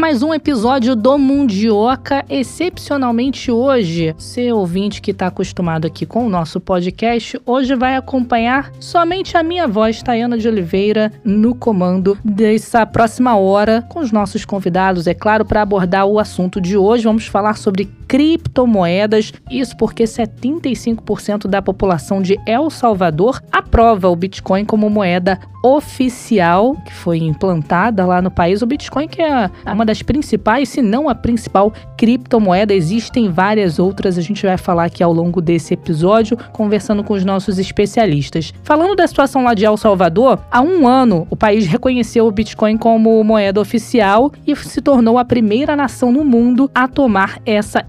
Mais um episódio do Mundioca. Excepcionalmente hoje, seu ouvinte que está acostumado aqui com o nosso podcast, hoje vai acompanhar somente a minha voz, Tayana de Oliveira, no comando dessa próxima hora com os nossos convidados, é claro, para abordar o assunto de hoje. Vamos falar sobre criptomoedas. Isso porque 75% da população de El Salvador aprova o Bitcoin como moeda oficial que foi implantada lá no país. O Bitcoin que é uma das principais, se não a principal criptomoeda. Existem várias outras, a gente vai falar aqui ao longo desse episódio, conversando com os nossos especialistas. Falando da situação lá de El Salvador, há um ano o país reconheceu o Bitcoin como moeda oficial e se tornou a primeira nação no mundo a tomar essa.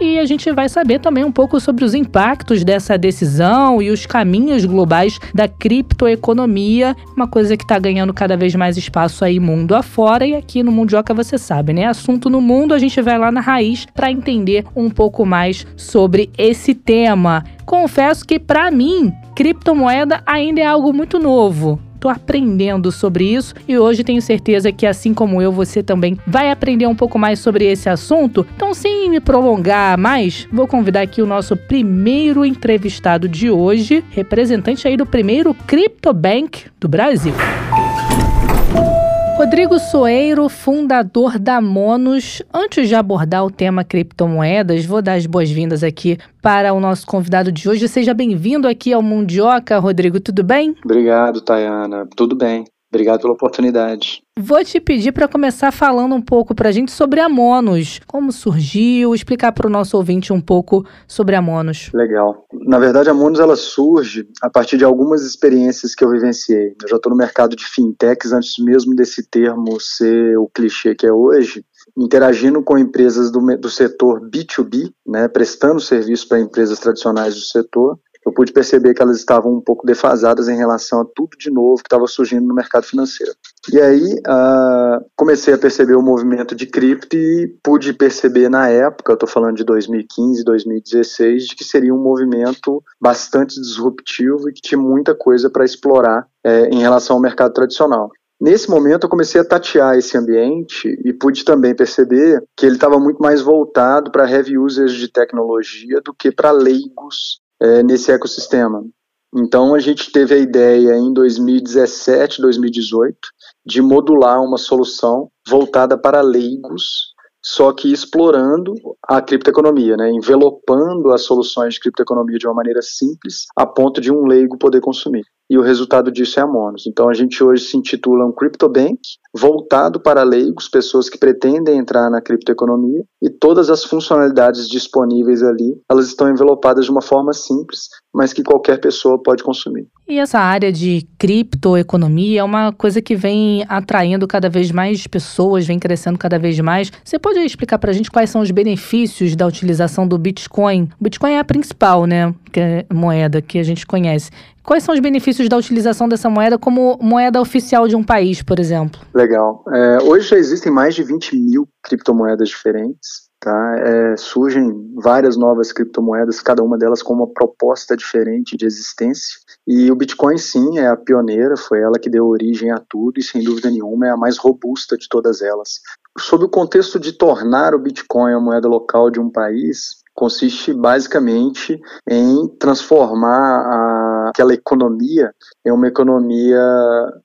E a gente vai saber também um pouco sobre os impactos dessa decisão e os caminhos globais da criptoeconomia, uma coisa que está ganhando cada vez mais espaço aí mundo afora. E aqui no Mundioca você sabe, né? Assunto no mundo, a gente vai lá na raiz para entender um pouco mais sobre esse tema. Confesso que para mim, criptomoeda ainda é algo muito novo estou aprendendo sobre isso e hoje tenho certeza que, assim como eu, você também vai aprender um pouco mais sobre esse assunto. Então, sem me prolongar mais, vou convidar aqui o nosso primeiro entrevistado de hoje, representante aí do primeiro CryptoBank do Brasil. Rodrigo Soeiro, fundador da Monos. Antes de abordar o tema criptomoedas, vou dar as boas-vindas aqui para o nosso convidado de hoje. Seja bem-vindo aqui ao Mundioca, Rodrigo, tudo bem? Obrigado, Tayana. Tudo bem. Obrigado pela oportunidade. Vou te pedir para começar falando um pouco para a gente sobre a Monos. Como surgiu, explicar para o nosso ouvinte um pouco sobre a Monos. Legal. Na verdade, a Monos ela surge a partir de algumas experiências que eu vivenciei. Eu já estou no mercado de fintechs antes mesmo desse termo ser o clichê que é hoje interagindo com empresas do, do setor B2B, né, prestando serviço para empresas tradicionais do setor, eu pude perceber que elas estavam um pouco defasadas em relação a tudo de novo que estava surgindo no mercado financeiro. E aí uh, comecei a perceber o movimento de cripto e pude perceber na época, eu estou falando de 2015, 2016, de que seria um movimento bastante disruptivo e que tinha muita coisa para explorar é, em relação ao mercado tradicional. Nesse momento, eu comecei a tatear esse ambiente e pude também perceber que ele estava muito mais voltado para heavy users de tecnologia do que para leigos é, nesse ecossistema. Então a gente teve a ideia em 2017, 2018 de modular uma solução voltada para leigos, só que explorando a criptoeconomia, né, envelopando as soluções de criptoeconomia de uma maneira simples, a ponto de um leigo poder consumir e o resultado disso é a Monos. Então a gente hoje se intitula um CryptoBank, voltado para leigos, pessoas que pretendem entrar na criptoeconomia, e todas as funcionalidades disponíveis ali, elas estão envelopadas de uma forma simples, mas que qualquer pessoa pode consumir. E essa área de criptoeconomia é uma coisa que vem atraindo cada vez mais pessoas, vem crescendo cada vez mais. Você pode explicar para a gente quais são os benefícios da utilização do Bitcoin? O Bitcoin é a principal, né, que é moeda que a gente conhece. Quais são os benefícios da utilização dessa moeda como moeda oficial de um país, por exemplo? Legal. É, hoje já existem mais de 20 mil criptomoedas diferentes. Tá? É, surgem várias novas criptomoedas, cada uma delas com uma proposta diferente de existência. E o Bitcoin, sim, é a pioneira, foi ela que deu origem a tudo e, sem dúvida nenhuma, é a mais robusta de todas elas. Sob o contexto de tornar o Bitcoin a moeda local de um país, consiste basicamente em transformar a, aquela economia em uma economia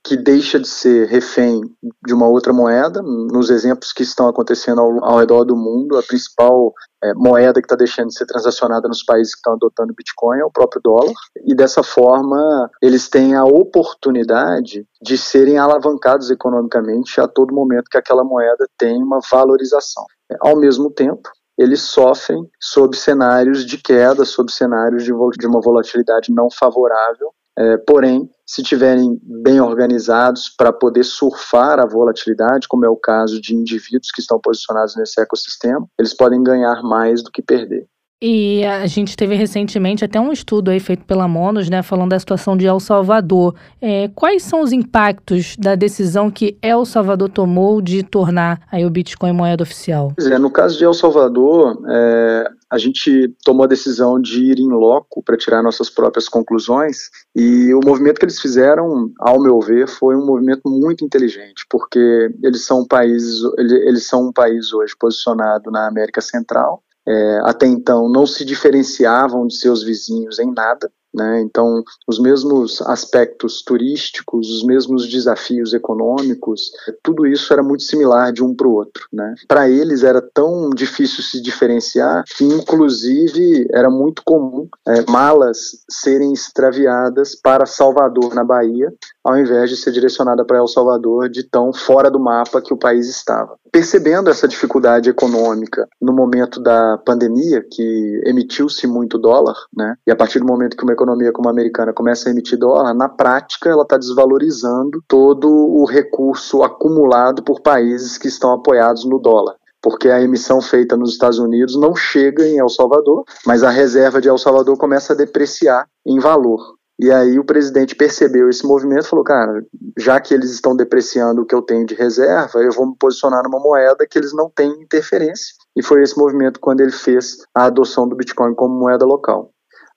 que deixa de ser refém de uma outra moeda. Nos exemplos que estão acontecendo ao, ao redor do mundo, a principal é, moeda que está deixando de ser transacionada nos países que estão adotando Bitcoin é o próprio dólar. E dessa forma, eles têm a oportunidade de serem alavancados economicamente a todo momento que aquela moeda tem uma valorização. Ao mesmo tempo, eles sofrem sob cenários de queda, sob cenários de, de uma volatilidade não favorável. É, porém, se tiverem bem organizados para poder surfar a volatilidade, como é o caso de indivíduos que estão posicionados nesse ecossistema, eles podem ganhar mais do que perder. E a gente teve recentemente até um estudo aí feito pela Monos, né, falando da situação de El Salvador. É, quais são os impactos da decisão que El Salvador tomou de tornar aí o Bitcoin moeda oficial? Pois é, no caso de El Salvador, é, a gente tomou a decisão de ir em loco para tirar nossas próprias conclusões e o movimento que eles fizeram, ao meu ver, foi um movimento muito inteligente, porque eles são um país, eles são um país hoje posicionado na América Central é, até então não se diferenciavam de seus vizinhos em nada. Né? Então, os mesmos aspectos turísticos, os mesmos desafios econômicos, tudo isso era muito similar de um para o outro. Né? Para eles era tão difícil se diferenciar que, inclusive, era muito comum é, malas serem extraviadas para Salvador, na Bahia, ao invés de ser direcionada para El Salvador, de tão fora do mapa que o país estava. Percebendo essa dificuldade econômica no momento da pandemia, que emitiu-se muito dólar, né? e a partir do momento que uma economia como a americana começa a emitir dólar, na prática ela está desvalorizando todo o recurso acumulado por países que estão apoiados no dólar porque a emissão feita nos Estados Unidos não chega em El Salvador, mas a reserva de El Salvador começa a depreciar em valor. E aí o presidente percebeu esse movimento e falou, cara, já que eles estão depreciando o que eu tenho de reserva, eu vou me posicionar numa moeda que eles não têm interferência. E foi esse movimento quando ele fez a adoção do Bitcoin como moeda local.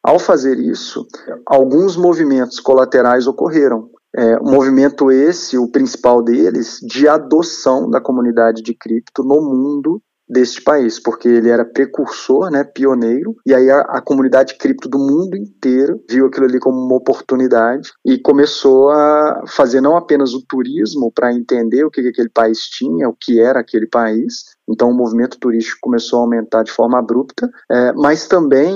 Ao fazer isso, alguns movimentos colaterais ocorreram. É, um movimento esse, o principal deles, de adoção da comunidade de cripto no mundo deste país, porque ele era precursor, né, pioneiro, e aí a, a, comunidade cripto do mundo inteiro viu aquilo ali como uma oportunidade e começou a fazer não apenas o turismo para entender o que, que aquele país tinha, o que era aquele país, então o movimento turístico começou a aumentar de forma abrupta, é, mas também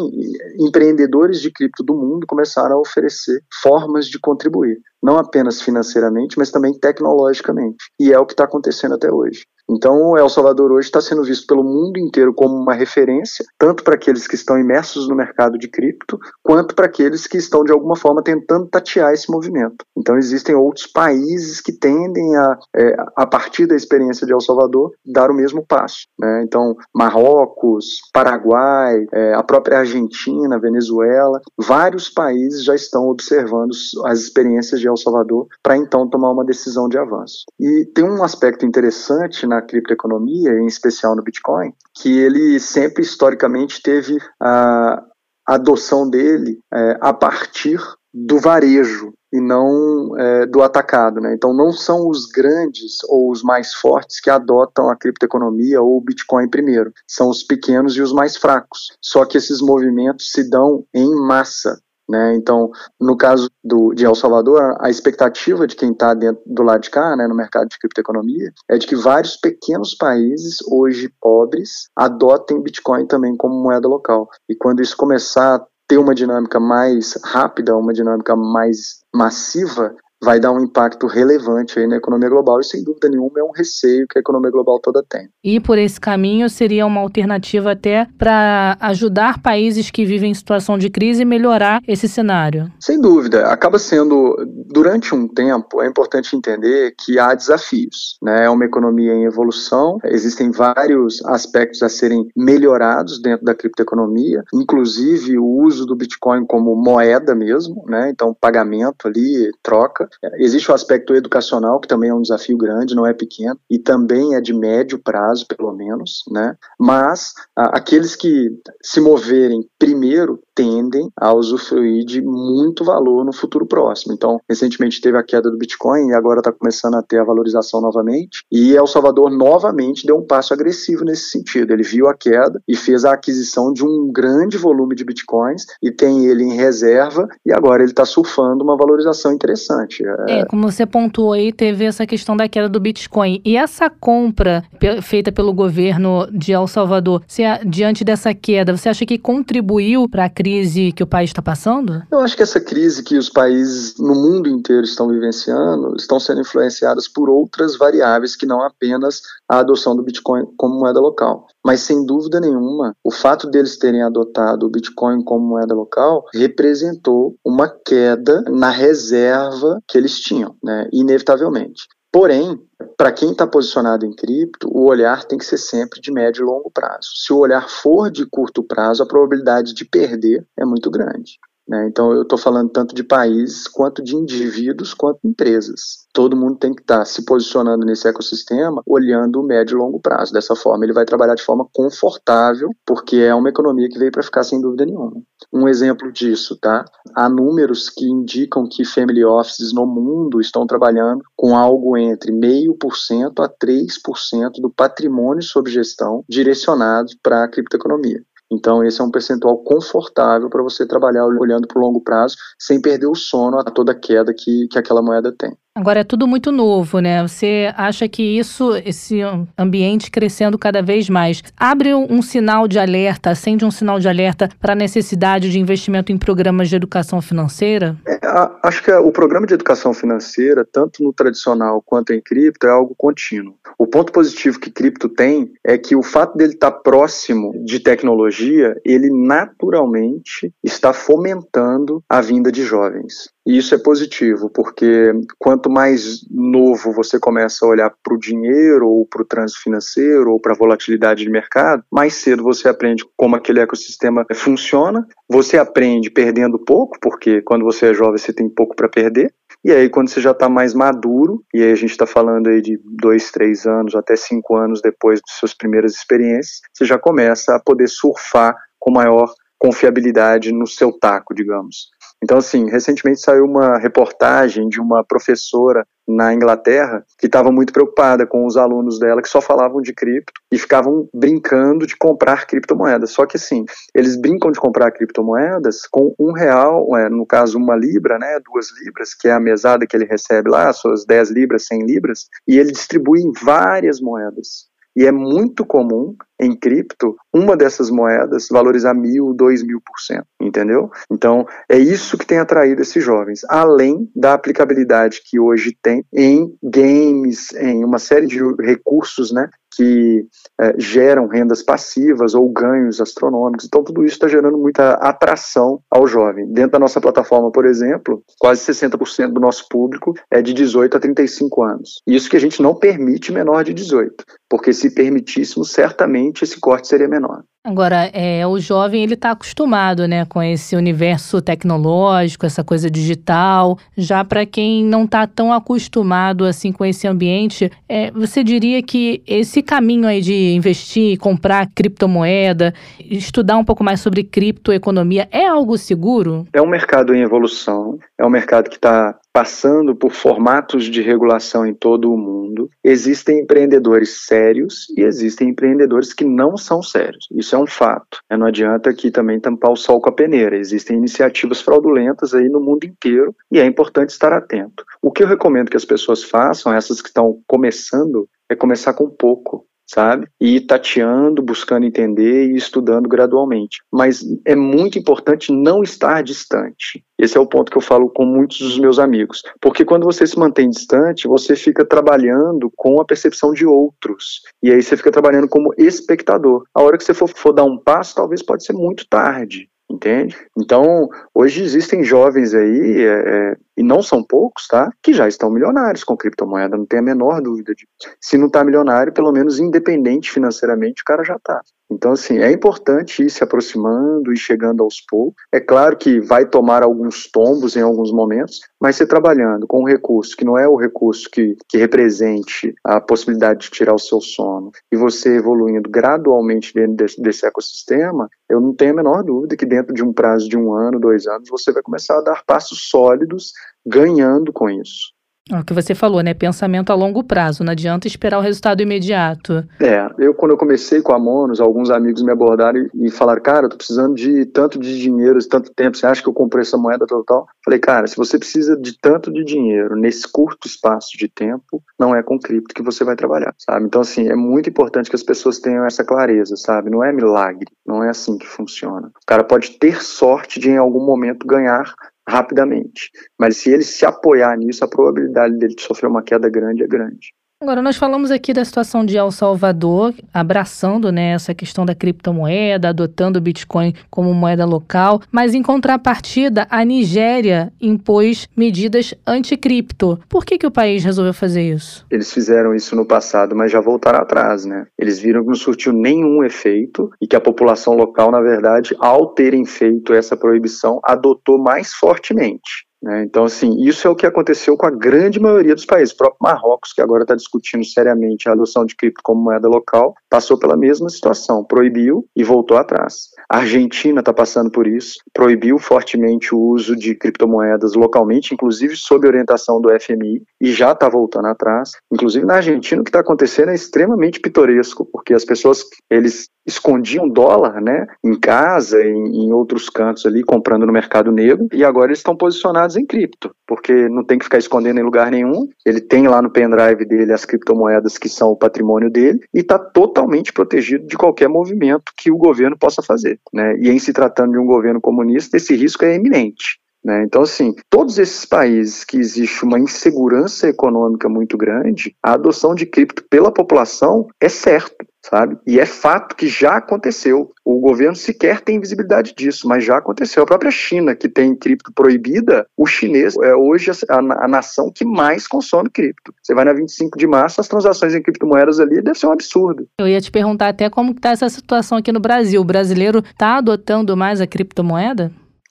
empreendedores de cripto do mundo começaram a oferecer formas de contribuir, não apenas financeiramente, mas também tecnologicamente, e é o que está acontecendo até hoje. Então, El Salvador hoje está sendo visto pelo mundo inteiro como uma referência, tanto para aqueles que estão imersos no mercado de cripto, quanto para aqueles que estão, de alguma forma, tentando tatear esse movimento. Então, existem outros países que tendem a, é, a partir da experiência de El Salvador, dar o mesmo passo. Né? Então, Marrocos, Paraguai, é, a própria Argentina, Venezuela, vários países já estão observando as experiências de El Salvador para então tomar uma decisão de avanço. E tem um aspecto interessante na criptoeconomia, em especial no Bitcoin, que ele sempre historicamente teve a adoção dele é, a partir do varejo e não é, do atacado. Né? Então, não são os grandes ou os mais fortes que adotam a criptoeconomia ou o Bitcoin primeiro, são os pequenos e os mais fracos. Só que esses movimentos se dão em massa. Né? Então, no caso do, de El Salvador, a expectativa de quem está do lado de cá, né, no mercado de criptoeconomia, é de que vários pequenos países, hoje pobres, adotem Bitcoin também como moeda local. E quando isso começar a ter uma dinâmica mais rápida, uma dinâmica mais massiva, vai dar um impacto relevante aí na economia global e sem dúvida nenhuma é um receio que a economia global toda tem. E por esse caminho seria uma alternativa até para ajudar países que vivem em situação de crise e melhorar esse cenário. Sem dúvida, acaba sendo durante um tempo é importante entender que há desafios, né? É uma economia em evolução, existem vários aspectos a serem melhorados dentro da criptoeconomia, inclusive o uso do Bitcoin como moeda mesmo, né? Então pagamento ali, troca Existe o aspecto educacional, que também é um desafio grande, não é pequeno, e também é de médio prazo, pelo menos, né? Mas a, aqueles que se moverem primeiro tendem a usufruir de muito valor no futuro próximo. Então, recentemente teve a queda do Bitcoin e agora está começando a ter a valorização novamente. E El Salvador novamente deu um passo agressivo nesse sentido. Ele viu a queda e fez a aquisição de um grande volume de Bitcoins e tem ele em reserva e agora ele está surfando uma valorização interessante. É, como você pontuou aí, teve essa questão da queda do Bitcoin. E essa compra feita pelo governo de El Salvador, se, diante dessa queda, você acha que contribuiu para a crise que o país está passando? Eu acho que essa crise que os países no mundo inteiro estão vivenciando estão sendo influenciadas por outras variáveis que não apenas a adoção do Bitcoin como moeda local. Mas sem dúvida nenhuma, o fato deles terem adotado o Bitcoin como moeda local representou uma queda na reserva que eles tinham, né? inevitavelmente. Porém, para quem está posicionado em cripto, o olhar tem que ser sempre de médio e longo prazo. Se o olhar for de curto prazo, a probabilidade de perder é muito grande. Né? Então, eu estou falando tanto de países, quanto de indivíduos, quanto empresas. Todo mundo tem que estar tá se posicionando nesse ecossistema, olhando o médio e longo prazo. Dessa forma, ele vai trabalhar de forma confortável, porque é uma economia que veio para ficar sem dúvida nenhuma. Um exemplo disso, tá? Há números que indicam que family offices no mundo estão trabalhando com algo entre 0,5% a 3% do patrimônio sob gestão direcionado para a criptoeconomia. Então, esse é um percentual confortável para você trabalhar olhando para o longo prazo, sem perder o sono a toda queda que, que aquela moeda tem. Agora é tudo muito novo, né? Você acha que isso, esse ambiente crescendo cada vez mais, abre um sinal de alerta, acende um sinal de alerta para a necessidade de investimento em programas de educação financeira? É, acho que o programa de educação financeira, tanto no tradicional quanto em cripto, é algo contínuo. O ponto positivo que cripto tem é que o fato dele estar tá próximo de tecnologia, ele naturalmente está fomentando a vinda de jovens. E isso é positivo, porque quanto mais novo você começa a olhar para o dinheiro, ou para o trânsito financeiro, ou para a volatilidade de mercado, mais cedo você aprende como aquele ecossistema funciona. Você aprende perdendo pouco, porque quando você é jovem você tem pouco para perder. E aí, quando você já está mais maduro, e aí a gente está falando aí de dois, três anos, até cinco anos depois de suas primeiras experiências, você já começa a poder surfar com maior confiabilidade no seu taco, digamos. Então, assim, recentemente saiu uma reportagem de uma professora na Inglaterra que estava muito preocupada com os alunos dela que só falavam de cripto e ficavam brincando de comprar criptomoedas. Só que assim, eles brincam de comprar criptomoedas com um real, é, no caso uma libra, né, duas libras, que é a mesada que ele recebe lá, suas 10 libras, 100 libras, e ele distribui em várias moedas. E é muito comum em cripto uma dessas moedas valorizar mil, dois mil por cento, entendeu? Então é isso que tem atraído esses jovens, além da aplicabilidade que hoje tem em games, em uma série de recursos, né, que é, geram rendas passivas ou ganhos astronômicos. Então, tudo isso está gerando muita atração ao jovem. Dentro da nossa plataforma, por exemplo, quase 60% do nosso público é de 18 a 35 anos. Isso que a gente não permite menor de 18, porque se permitíssemos, certamente esse corte seria menor. Agora, é, o jovem ele está acostumado, né, com esse universo tecnológico, essa coisa digital. Já para quem não está tão acostumado assim com esse ambiente, é, você diria que esse caminho aí de investir, comprar criptomoeda, estudar um pouco mais sobre criptoeconomia é algo seguro? É um mercado em evolução, é um mercado que está passando por formatos de regulação em todo o mundo. Existem empreendedores sérios e existem empreendedores que não são sérios. Isso é um fato. Não adianta aqui também tampar o sol com a peneira. Existem iniciativas fraudulentas aí no mundo inteiro e é importante estar atento. O que eu recomendo que as pessoas façam, essas que estão começando, é começar com pouco sabe? E tateando, buscando entender e estudando gradualmente. Mas é muito importante não estar distante. Esse é o ponto que eu falo com muitos dos meus amigos. Porque quando você se mantém distante, você fica trabalhando com a percepção de outros. E aí você fica trabalhando como espectador. A hora que você for, for dar um passo, talvez pode ser muito tarde entende? Então, hoje existem jovens aí, é, é, e não são poucos, tá? Que já estão milionários com criptomoeda, não tem a menor dúvida disso. Se não está milionário, pelo menos independente financeiramente, o cara já está. Então, assim, é importante ir se aproximando e chegando aos poucos. É claro que vai tomar alguns tombos em alguns momentos, mas você trabalhando com um recurso que não é o recurso que, que represente a possibilidade de tirar o seu sono, e você evoluindo gradualmente dentro desse, desse ecossistema, eu não tenho a menor dúvida que dentro de um prazo de um ano, dois anos, você vai começar a dar passos sólidos ganhando com isso. É o que você falou, né? Pensamento a longo prazo, não adianta esperar o resultado imediato. É, eu quando eu comecei com a Monos, alguns amigos me abordaram e falaram, cara, eu tô precisando de tanto de dinheiro, de tanto tempo, você acha que eu comprei essa moeda total? Falei, cara, se você precisa de tanto de dinheiro nesse curto espaço de tempo, não é com cripto que você vai trabalhar, sabe? Então, assim, é muito importante que as pessoas tenham essa clareza, sabe? Não é milagre, não é assim que funciona. O cara pode ter sorte de em algum momento ganhar rapidamente. Mas se ele se apoiar nisso, a probabilidade dele sofrer uma queda grande é grande. Agora, nós falamos aqui da situação de El Salvador, abraçando né, essa questão da criptomoeda, adotando o Bitcoin como moeda local, mas em contrapartida, a Nigéria impôs medidas anticripto. Por que, que o país resolveu fazer isso? Eles fizeram isso no passado, mas já voltaram atrás, né? Eles viram que não surtiu nenhum efeito e que a população local, na verdade, ao terem feito essa proibição, adotou mais fortemente. Né? Então, assim, isso é o que aconteceu com a grande maioria dos países. O próprio Marrocos, que agora está discutindo seriamente a adoção de cripto como moeda local, passou pela mesma situação, proibiu e voltou atrás. A Argentina está passando por isso, proibiu fortemente o uso de criptomoedas localmente, inclusive sob orientação do FMI, e já está voltando atrás. Inclusive na Argentina, o que está acontecendo é extremamente pitoresco, porque as pessoas, eles escondiam dólar, né, em casa, em, em outros cantos ali, comprando no mercado negro, e agora eles estão posicionados em cripto, porque não tem que ficar escondendo em lugar nenhum. Ele tem lá no pendrive dele as criptomoedas que são o patrimônio dele e está totalmente protegido de qualquer movimento que o governo possa fazer, né? E em se tratando de um governo comunista, esse risco é eminente. Né? Então, assim, todos esses países que existe uma insegurança econômica muito grande, a adoção de cripto pela população é certo sabe? E é fato que já aconteceu. O governo sequer tem visibilidade disso, mas já aconteceu. A própria China, que tem cripto proibida, o chinês é hoje a, a nação que mais consome cripto. Você vai na 25 de março, as transações em criptomoedas ali deve ser um absurdo. Eu ia te perguntar até como está essa situação aqui no Brasil. O brasileiro está adotando mais a criptomoeda?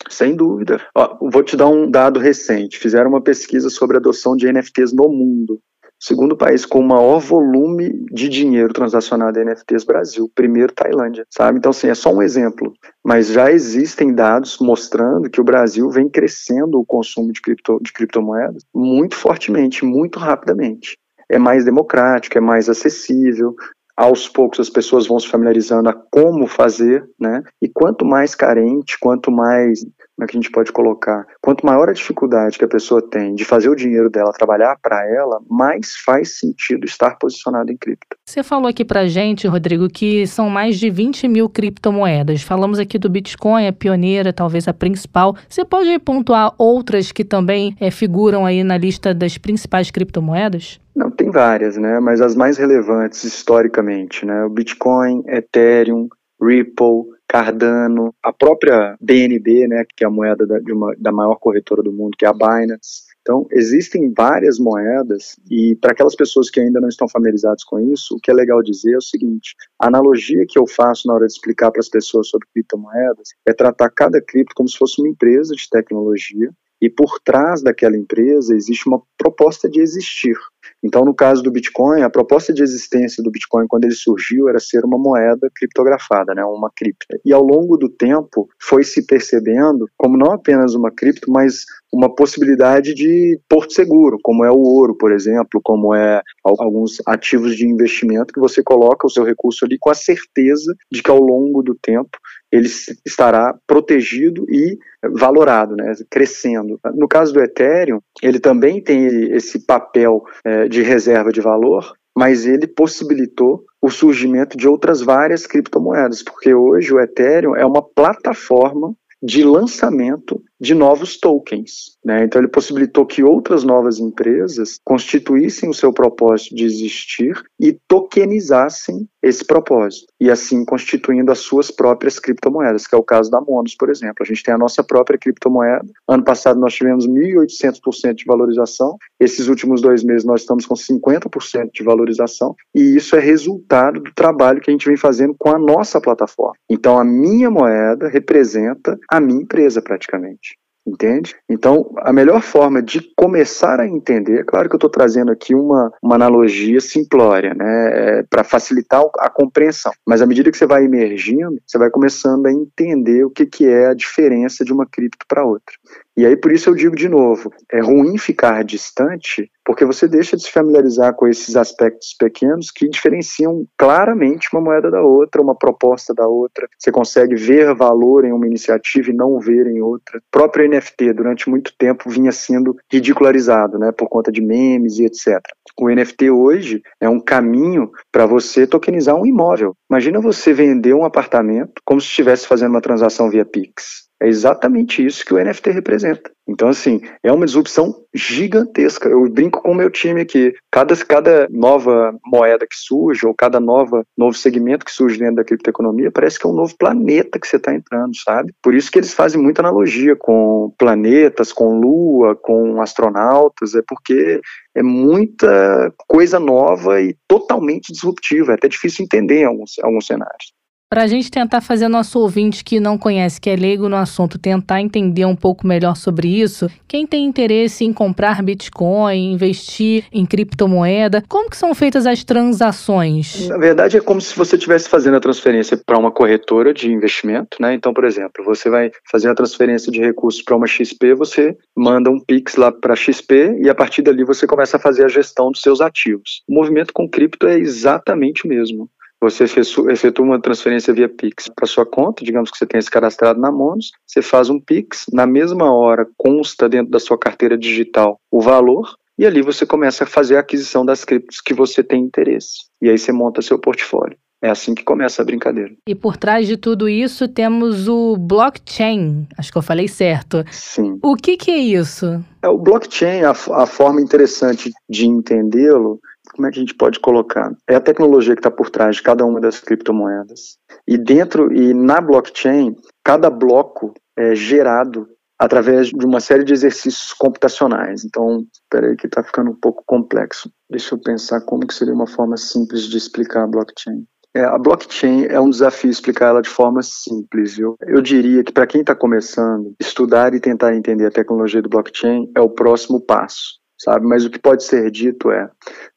Sem dúvida. Ó, vou te dar um dado recente. Fizeram uma pesquisa sobre a adoção de NFTs no mundo. Segundo país com o maior volume de dinheiro transacionado em NFTs, Brasil. Primeiro, Tailândia, sabe? Então, assim, é só um exemplo. Mas já existem dados mostrando que o Brasil vem crescendo o consumo de, cripto, de criptomoedas muito fortemente, muito rapidamente. É mais democrático, é mais acessível, aos poucos as pessoas vão se familiarizando a como fazer, né? E quanto mais carente, quanto mais, como é que a gente pode colocar? Quanto maior a dificuldade que a pessoa tem de fazer o dinheiro dela trabalhar para ela, mais faz sentido estar posicionado em cripto. Você falou aqui pra gente, Rodrigo, que são mais de 20 mil criptomoedas. Falamos aqui do Bitcoin, a pioneira, talvez a principal. Você pode pontuar outras que também é, figuram aí na lista das principais criptomoedas? Não, tem várias, né? Mas as mais relevantes historicamente, né? O Bitcoin, Ethereum, Ripple, Cardano, a própria BNB, né, que é a moeda da, uma, da maior corretora do mundo, que é a Binance. Então, existem várias moedas, e para aquelas pessoas que ainda não estão familiarizadas com isso, o que é legal dizer é o seguinte: a analogia que eu faço na hora de explicar para as pessoas sobre criptomoedas é tratar cada cripto como se fosse uma empresa de tecnologia, e por trás daquela empresa existe uma proposta de existir. Então, no caso do Bitcoin, a proposta de existência do Bitcoin quando ele surgiu era ser uma moeda criptografada, né, uma cripta. E ao longo do tempo foi se percebendo como não apenas uma cripto, mas uma possibilidade de porto seguro, como é o ouro, por exemplo, como é alguns ativos de investimento que você coloca o seu recurso ali com a certeza de que ao longo do tempo ele estará protegido e valorado, né, crescendo. No caso do Ethereum, ele também tem esse papel é, de reserva de valor, mas ele possibilitou o surgimento de outras várias criptomoedas, porque hoje o Ethereum é uma plataforma de lançamento de novos tokens. Né? Então, ele possibilitou que outras novas empresas constituíssem o seu propósito de existir e tokenizassem esse propósito, e assim constituindo as suas próprias criptomoedas, que é o caso da Monos, por exemplo. A gente tem a nossa própria criptomoeda. Ano passado nós tivemos 1.800% de valorização. Esses últimos dois meses nós estamos com 50% de valorização, e isso é resultado do trabalho que a gente vem fazendo com a nossa plataforma. Então, a minha moeda representa a minha empresa praticamente entende? Então, a melhor forma de começar a entender, claro que eu estou trazendo aqui uma, uma analogia simplória, né, é, para facilitar a compreensão, mas à medida que você vai emergindo, você vai começando a entender o que, que é a diferença de uma cripto para outra. E aí, por isso eu digo de novo, é ruim ficar distante, porque você deixa de se familiarizar com esses aspectos pequenos que diferenciam claramente uma moeda da outra, uma proposta da outra. Você consegue ver valor em uma iniciativa e não ver em outra. O próprio NFT, durante muito tempo, vinha sendo ridicularizado, né, por conta de memes e etc. O NFT hoje é um caminho para você tokenizar um imóvel. Imagina você vender um apartamento como se estivesse fazendo uma transação via Pix. É exatamente isso que o NFT representa. Então, assim, é uma disrupção gigantesca. Eu brinco com o meu time aqui. Cada, cada nova moeda que surge, ou cada nova, novo segmento que surge dentro da criptoeconomia, parece que é um novo planeta que você está entrando, sabe? Por isso que eles fazem muita analogia com planetas, com lua, com astronautas, é porque é muita coisa nova e totalmente disruptiva. É até difícil entender em alguns, alguns cenários. Para a gente tentar fazer nosso ouvinte que não conhece, que é leigo no assunto, tentar entender um pouco melhor sobre isso, quem tem interesse em comprar Bitcoin, investir em criptomoeda, como que são feitas as transações? Na verdade, é como se você estivesse fazendo a transferência para uma corretora de investimento, né? Então, por exemplo, você vai fazer a transferência de recursos para uma XP, você manda um Pix lá para a XP e a partir dali você começa a fazer a gestão dos seus ativos. O movimento com cripto é exatamente o mesmo. Você efetua uma transferência via Pix para sua conta, digamos que você tenha se cadastrado na Monos, você faz um Pix, na mesma hora consta dentro da sua carteira digital o valor, e ali você começa a fazer a aquisição das criptos que você tem interesse. E aí você monta seu portfólio. É assim que começa a brincadeira. E por trás de tudo isso temos o blockchain. Acho que eu falei certo. Sim. O que, que é isso? É, o blockchain, a, a forma interessante de entendê-lo como é que a gente pode colocar? É a tecnologia que está por trás de cada uma das criptomoedas. E dentro e na blockchain, cada bloco é gerado através de uma série de exercícios computacionais. Então, peraí que está ficando um pouco complexo. Deixa eu pensar como que seria uma forma simples de explicar a blockchain. É, a blockchain é um desafio explicar ela de forma simples. Viu? Eu diria que para quem está começando, estudar e tentar entender a tecnologia do blockchain é o próximo passo sabe? Mas o que pode ser dito é,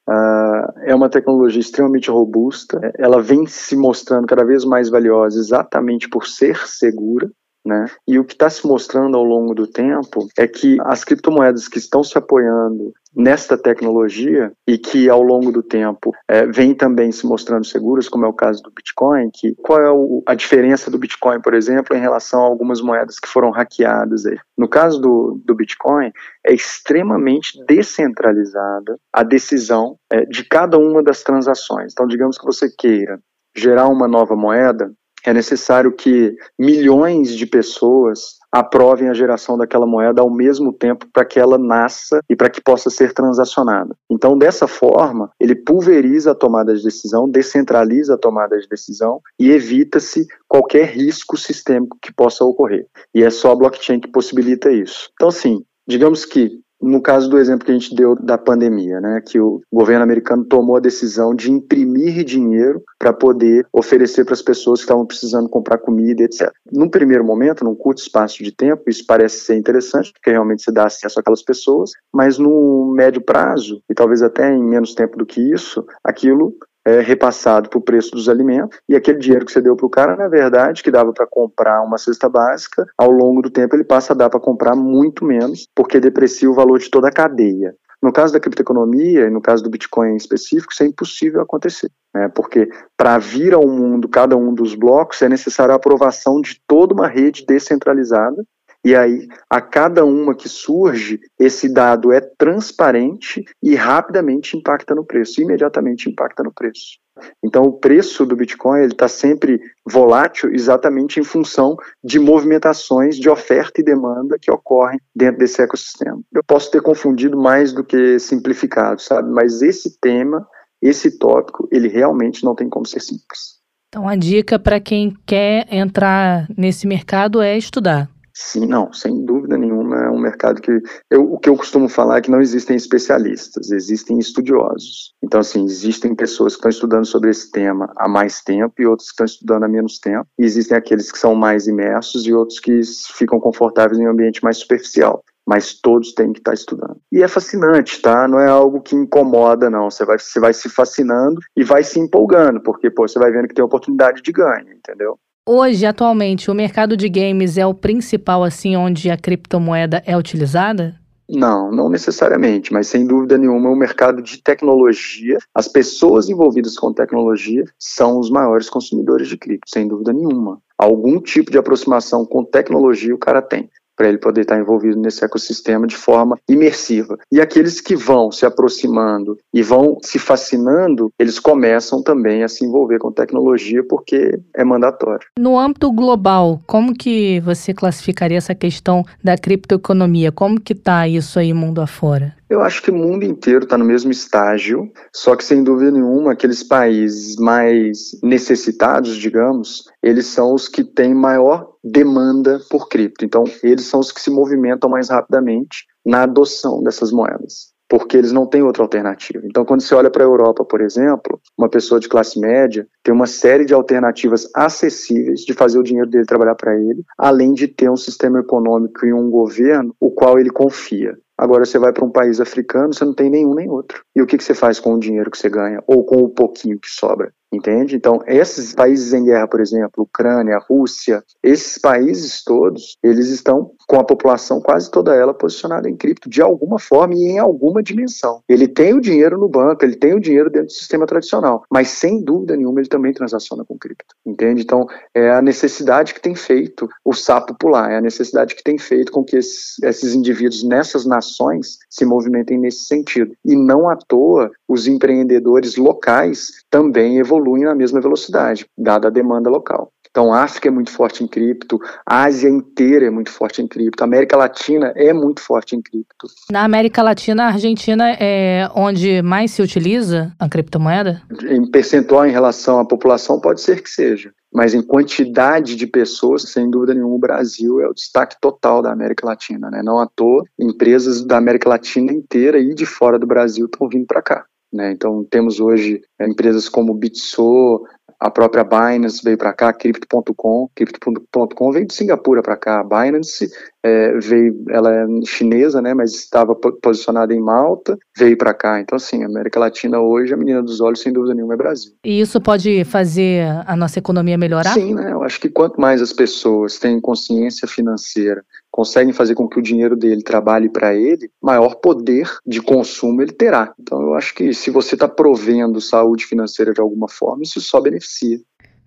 uh, é uma tecnologia extremamente robusta, ela vem se mostrando cada vez mais valiosa exatamente por ser segura, né? E o que está se mostrando ao longo do tempo é que as criptomoedas que estão se apoiando nesta tecnologia e que ao longo do tempo é, vem também se mostrando seguras, como é o caso do Bitcoin, que qual é o, a diferença do Bitcoin, por exemplo, em relação a algumas moedas que foram hackeadas? Aí? No caso do, do Bitcoin, é extremamente descentralizada a decisão é, de cada uma das transações. Então, digamos que você queira gerar uma nova moeda, é necessário que milhões de pessoas aprovem a geração daquela moeda ao mesmo tempo para que ela nasça e para que possa ser transacionada. Então, dessa forma, ele pulveriza a tomada de decisão, descentraliza a tomada de decisão e evita-se qualquer risco sistêmico que possa ocorrer. E é só a blockchain que possibilita isso. Então, assim, digamos que no caso do exemplo que a gente deu da pandemia, né, que o governo americano tomou a decisão de imprimir dinheiro para poder oferecer para as pessoas que estavam precisando comprar comida, etc. Num primeiro momento, num curto espaço de tempo, isso parece ser interessante, porque realmente você dá acesso àquelas pessoas, mas no médio prazo, e talvez até em menos tempo do que isso, aquilo é, repassado para o preço dos alimentos, e aquele dinheiro que você deu para o cara, na verdade, que dava para comprar uma cesta básica, ao longo do tempo ele passa a dar para comprar muito menos, porque deprecia o valor de toda a cadeia. No caso da criptoeconomia e no caso do Bitcoin em específico, isso é impossível acontecer, né? porque para vir ao mundo cada um dos blocos é necessário a aprovação de toda uma rede descentralizada e aí, a cada uma que surge, esse dado é transparente e rapidamente impacta no preço, imediatamente impacta no preço. Então, o preço do Bitcoin está sempre volátil exatamente em função de movimentações de oferta e demanda que ocorrem dentro desse ecossistema. Eu posso ter confundido mais do que simplificado, sabe? Mas esse tema, esse tópico, ele realmente não tem como ser simples. Então, a dica para quem quer entrar nesse mercado é estudar. Sim, não, sem dúvida nenhuma é um mercado que eu, o que eu costumo falar é que não existem especialistas, existem estudiosos. Então, assim, existem pessoas que estão estudando sobre esse tema há mais tempo e outros que estão estudando há menos tempo. E existem aqueles que são mais imersos e outros que ficam confortáveis em um ambiente mais superficial mas todos têm que estar estudando. E é fascinante, tá? Não é algo que incomoda, não. Você vai, você vai se fascinando e vai se empolgando, porque pô, você vai vendo que tem oportunidade de ganho, entendeu? Hoje, atualmente, o mercado de games é o principal, assim, onde a criptomoeda é utilizada? Não, não necessariamente, mas sem dúvida nenhuma o mercado de tecnologia, as pessoas envolvidas com tecnologia são os maiores consumidores de cripto, sem dúvida nenhuma. Algum tipo de aproximação com tecnologia o cara tem. Para ele poder estar envolvido nesse ecossistema de forma imersiva. E aqueles que vão se aproximando e vão se fascinando, eles começam também a se envolver com tecnologia porque é mandatório. No âmbito global, como que você classificaria essa questão da criptoeconomia? Como que está isso aí mundo afora? Eu acho que o mundo inteiro está no mesmo estágio, só que sem dúvida nenhuma, aqueles países mais necessitados, digamos, eles são os que têm maior demanda por cripto. Então, eles são os que se movimentam mais rapidamente na adoção dessas moedas porque eles não têm outra alternativa. Então, quando você olha para a Europa, por exemplo, uma pessoa de classe média tem uma série de alternativas acessíveis de fazer o dinheiro dele trabalhar para ele, além de ter um sistema econômico e um governo o qual ele confia. Agora você vai para um país africano, você não tem nenhum nem outro. E o que, que você faz com o dinheiro que você ganha? Ou com o pouquinho que sobra? Entende? Então, esses países em guerra, por exemplo, Ucrânia, Rússia, esses países todos, eles estão com a população quase toda ela posicionada em cripto de alguma forma e em alguma dimensão. Ele tem o dinheiro no banco, ele tem o dinheiro dentro do sistema tradicional, mas sem dúvida nenhuma ele também transaciona com cripto. Entende? Então, é a necessidade que tem feito o sapo pular, é a necessidade que tem feito com que esses, esses indivíduos nessas nações se movimentem nesse sentido. E não à toa, os empreendedores locais também evoluem na mesma velocidade, dada a demanda local. Então, a África é muito forte em cripto, a Ásia inteira é muito forte em cripto, a América Latina é muito forte em cripto. Na América Latina, a Argentina é onde mais se utiliza a criptomoeda? Em percentual em relação à população, pode ser que seja. Mas em quantidade de pessoas, sem dúvida nenhuma, o Brasil é o destaque total da América Latina. Né? Não à toa, empresas da América Latina inteira e de fora do Brasil estão vindo para cá. Né? Então, temos hoje é, empresas como Bitso, a própria Binance veio para cá, Crypto.com, Crypto.com veio de Singapura para cá, a Binance é, veio, ela é chinesa, né, mas estava posicionada em Malta, veio para cá. Então, assim, a América Latina hoje, a menina dos olhos, sem dúvida nenhuma, é Brasil. E isso pode fazer a nossa economia melhorar? Sim, né, eu acho que quanto mais as pessoas têm consciência financeira, conseguem fazer com que o dinheiro dele trabalhe para ele, maior poder de consumo ele terá. Então, eu acho que se você está provendo saúde financeira de alguma forma, isso só beneficia.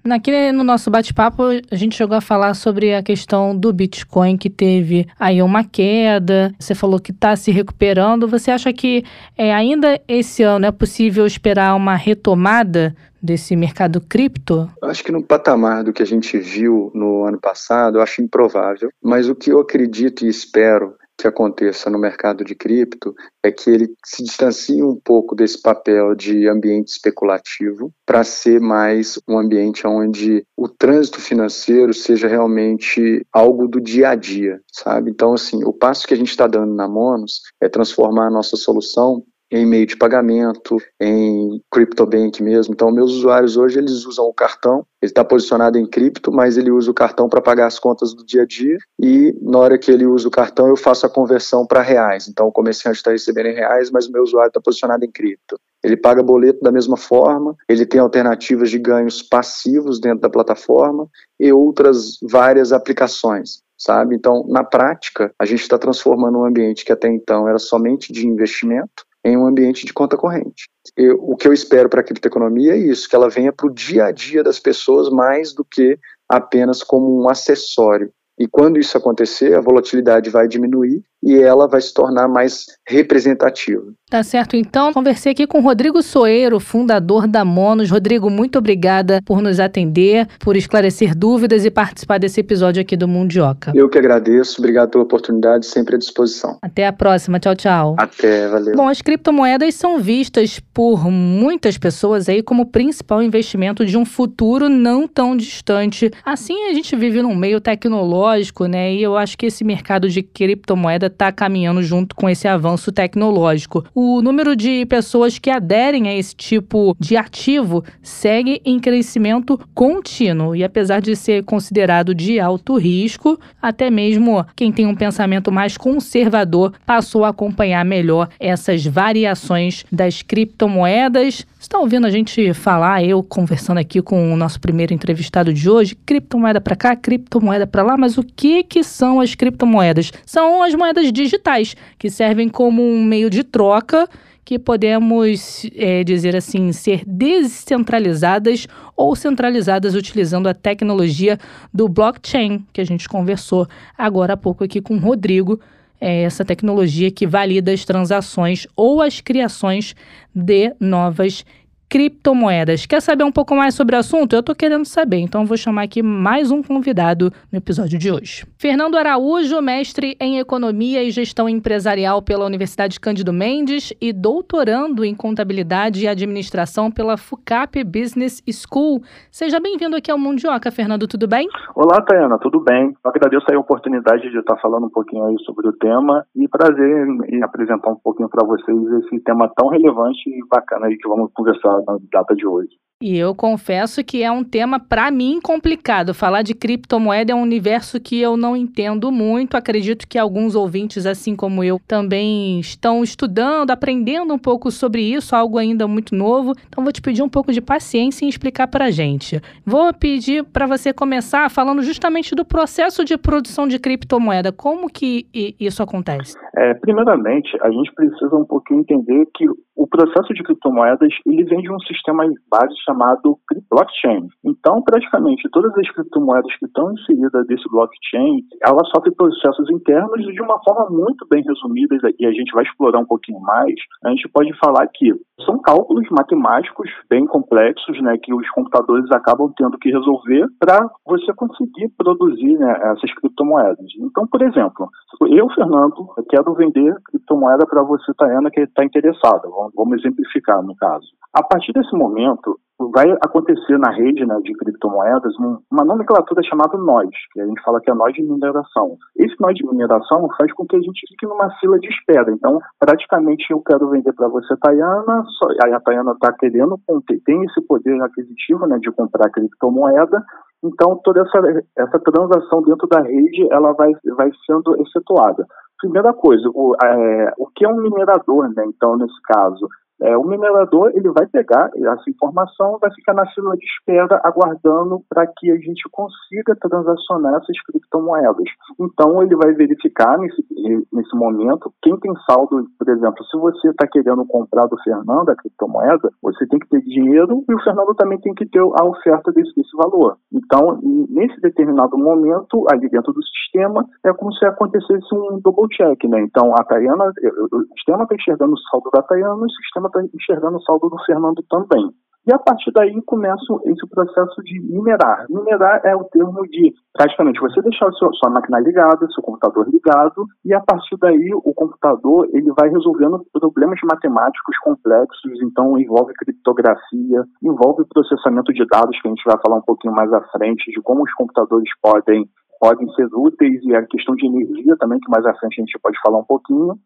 Naquele no nosso bate-papo, a gente chegou a falar sobre a questão do Bitcoin que teve aí uma queda. Você falou que está se recuperando. Você acha que é, ainda esse ano é possível esperar uma retomada desse mercado cripto? Acho que no patamar do que a gente viu no ano passado, eu acho improvável. Mas o que eu acredito e espero que aconteça no mercado de cripto é que ele se distancie um pouco desse papel de ambiente especulativo para ser mais um ambiente onde o trânsito financeiro seja realmente algo do dia a dia, sabe? Então, assim, o passo que a gente está dando na Monos é transformar a nossa solução em meio de pagamento, em CryptoBank mesmo. Então, meus usuários hoje eles usam o cartão, ele está posicionado em cripto, mas ele usa o cartão para pagar as contas do dia a dia e na hora que ele usa o cartão eu faço a conversão para reais. Então, o comerciante está recebendo em reais, mas o meu usuário está posicionado em cripto. Ele paga boleto da mesma forma, ele tem alternativas de ganhos passivos dentro da plataforma e outras várias aplicações sabe? Então, na prática, a gente está transformando um ambiente que até então era somente de investimento em um ambiente de conta corrente. Eu, o que eu espero para a criptoeconomia é isso, que ela venha para o dia a dia das pessoas mais do que apenas como um acessório. E quando isso acontecer, a volatilidade vai diminuir e ela vai se tornar mais representativa. Tá certo, então. Conversei aqui com Rodrigo Soeiro, fundador da Monos. Rodrigo, muito obrigada por nos atender, por esclarecer dúvidas e participar desse episódio aqui do Mundioca. Eu que agradeço, obrigado pela oportunidade, sempre à disposição. Até a próxima, tchau, tchau. Até, valeu. Bom, as criptomoedas são vistas por muitas pessoas aí como principal investimento de um futuro não tão distante. Assim, a gente vive num meio tecnológico, né? E eu acho que esse mercado de criptomoeda está caminhando junto com esse avanço tecnológico. O número de pessoas que aderem a esse tipo de ativo segue em crescimento contínuo e apesar de ser considerado de alto risco, até mesmo quem tem um pensamento mais conservador passou a acompanhar melhor essas variações das criptomoedas. Está ouvindo a gente falar, eu conversando aqui com o nosso primeiro entrevistado de hoje, criptomoeda para cá, criptomoeda para lá, mas o que que são as criptomoedas? São as moedas digitais que servem como um meio de troca que podemos é, dizer assim, ser descentralizadas ou centralizadas utilizando a tecnologia do blockchain, que a gente conversou agora há pouco aqui com o Rodrigo. É essa tecnologia que valida as transações ou as criações de novas criptomoedas. Quer saber um pouco mais sobre o assunto? Eu estou querendo saber, então vou chamar aqui mais um convidado no episódio de hoje. Fernando Araújo, mestre em Economia e Gestão Empresarial pela Universidade Cândido Mendes e doutorando em Contabilidade e Administração pela FUCAP Business School. Seja bem-vindo aqui ao Mundioca, Fernando, tudo bem? Olá, Tayana, tudo bem? Eu agradeço a oportunidade de estar falando um pouquinho aí sobre o tema e prazer em apresentar um pouquinho para vocês esse tema tão relevante e bacana aí que vamos conversar na data de hoje. E eu confesso que é um tema, para mim, complicado. Falar de criptomoeda é um universo que eu não entendo muito. Acredito que alguns ouvintes, assim como eu, também estão estudando, aprendendo um pouco sobre isso, algo ainda muito novo. Então, vou te pedir um pouco de paciência em explicar para gente. Vou pedir para você começar falando justamente do processo de produção de criptomoeda. Como que isso acontece? É, primeiramente, a gente precisa um pouquinho entender que o processo de criptomoedas ele vem de um sistema base chamado blockchain. Então, praticamente todas as criptomoedas que estão inseridas nesse blockchain, elas sofrem processos internos e de uma forma muito bem resumida, e a gente vai explorar um pouquinho mais, a gente pode falar que são cálculos matemáticos bem complexos, né, que os computadores acabam tendo que resolver para você conseguir produzir né, essas criptomoedas. Então, por exemplo, eu, Fernando, quero vender criptomoeda para você, Tayana, que está interessada. Vamos exemplificar no caso. A partir desse momento, vai acontecer na rede né, de criptomoedas uma nomenclatura chamada nós, que a gente fala que é nós de mineração. Esse nós de mineração faz com que a gente fique numa fila de espera. Então, praticamente eu quero vender para você, Tayana, só, a Tayana está querendo, tem esse poder aquisitivo né, de comprar criptomoeda, então toda essa, essa transação dentro da rede ela vai, vai sendo efetuada. Primeira coisa, o, é, o que é um minerador, né? Então, nesse caso, é, o minerador ele vai pegar essa informação, vai ficar na fila de espera aguardando para que a gente consiga transacionar essas criptomoedas. Então ele vai verificar nesse, nesse momento quem tem saldo, por exemplo, se você está querendo comprar do Fernando a criptomoeda, você tem que ter dinheiro e o Fernando também tem que ter a oferta desse, desse valor. Então, nesse determinado momento, ali dentro do sistema, é como se acontecesse um double check, né? Então a Tayana, o sistema está enxergando o saldo da Tayana, o sistema está enxergando o saldo do Fernando também. E a partir daí começa esse processo de minerar. Minerar é o termo de praticamente você deixar sua, sua máquina ligada, seu computador ligado, e a partir daí o computador ele vai resolvendo problemas matemáticos complexos, então envolve criptografia, envolve processamento de dados, que a gente vai falar um pouquinho mais à frente, de como os computadores podem podem ser úteis e a questão de energia também, que mais à frente a gente pode falar um pouquinho,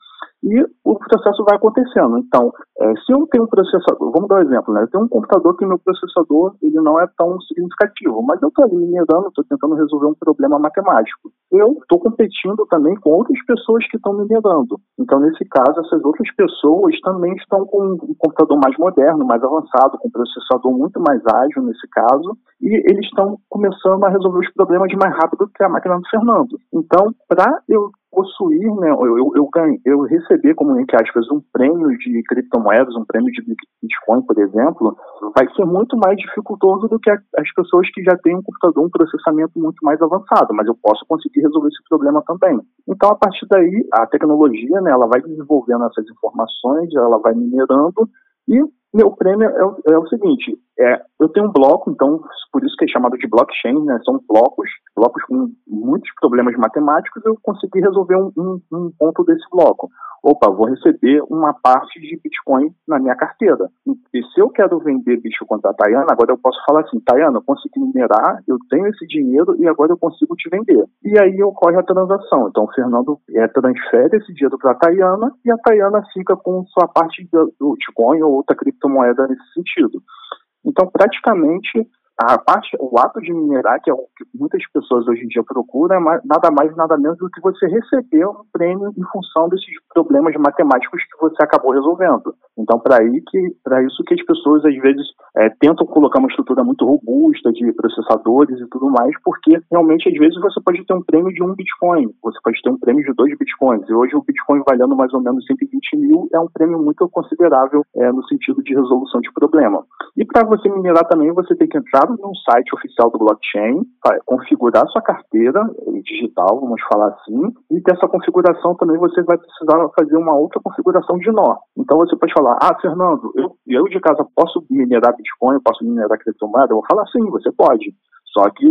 e o processo vai acontecendo. Então, é, se eu tenho um processador, vamos dar um exemplo, né? Eu tenho um computador que meu processador ele não é tão significativo, mas eu estou ali minerando, estou tentando resolver um problema matemático. Eu estou competindo também com outras pessoas que estão minerando. Então, nesse caso, essas outras pessoas também estão com um computador mais moderno, mais avançado, com um processador muito mais ágil nesse caso, e eles estão começando a resolver os problemas mais rápido que a máquina do Fernando. Então, para eu possuir, né, eu, eu, eu, receber, como entre aspas, um prêmio de criptomoedas, um prêmio de Bitcoin, por exemplo, vai ser muito mais dificultoso do que as pessoas que já têm um computador, um processamento muito mais avançado, mas eu posso conseguir resolver esse problema também. Então, a partir daí, a tecnologia, né, ela vai desenvolvendo essas informações, ela vai minerando e meu prêmio é é o seguinte: é, eu tenho um bloco, então por isso que é chamado de blockchain, né? São blocos, blocos com muitos problemas matemáticos. Eu consegui resolver um, um, um ponto desse bloco opa, vou receber uma parte de Bitcoin na minha carteira. E se eu quero vender Bitcoin para a Tayana, agora eu posso falar assim, Tayana, eu consegui minerar, eu tenho esse dinheiro e agora eu consigo te vender. E aí ocorre a transação. Então o Fernando é, transfere esse dinheiro para a Tayana e a Tayana fica com sua parte do Bitcoin ou outra criptomoeda nesse sentido. Então, praticamente, a parte, o ato de minerar, que é o que muitas pessoas hoje em dia procuram, é nada mais nada menos do que você receber um prêmio em função desses problemas matemáticos que você acabou resolvendo. Então, para isso que as pessoas às vezes é, tentam colocar uma estrutura muito robusta de processadores e tudo mais, porque realmente às vezes você pode ter um prêmio de um Bitcoin, você pode ter um prêmio de dois Bitcoins. E hoje o Bitcoin valendo mais ou menos 120 mil é um prêmio muito considerável é, no sentido de resolução de problema. E para você minerar também, você tem que entrar num site oficial do blockchain, configurar sua carteira digital, vamos falar assim, e dessa configuração também você vai precisar fazer uma outra configuração de nó. Então você pode falar, ah, Fernando, eu, eu de casa posso minerar Bitcoin, posso minerar criptomoeda? Eu vou falar sim, você pode. Só que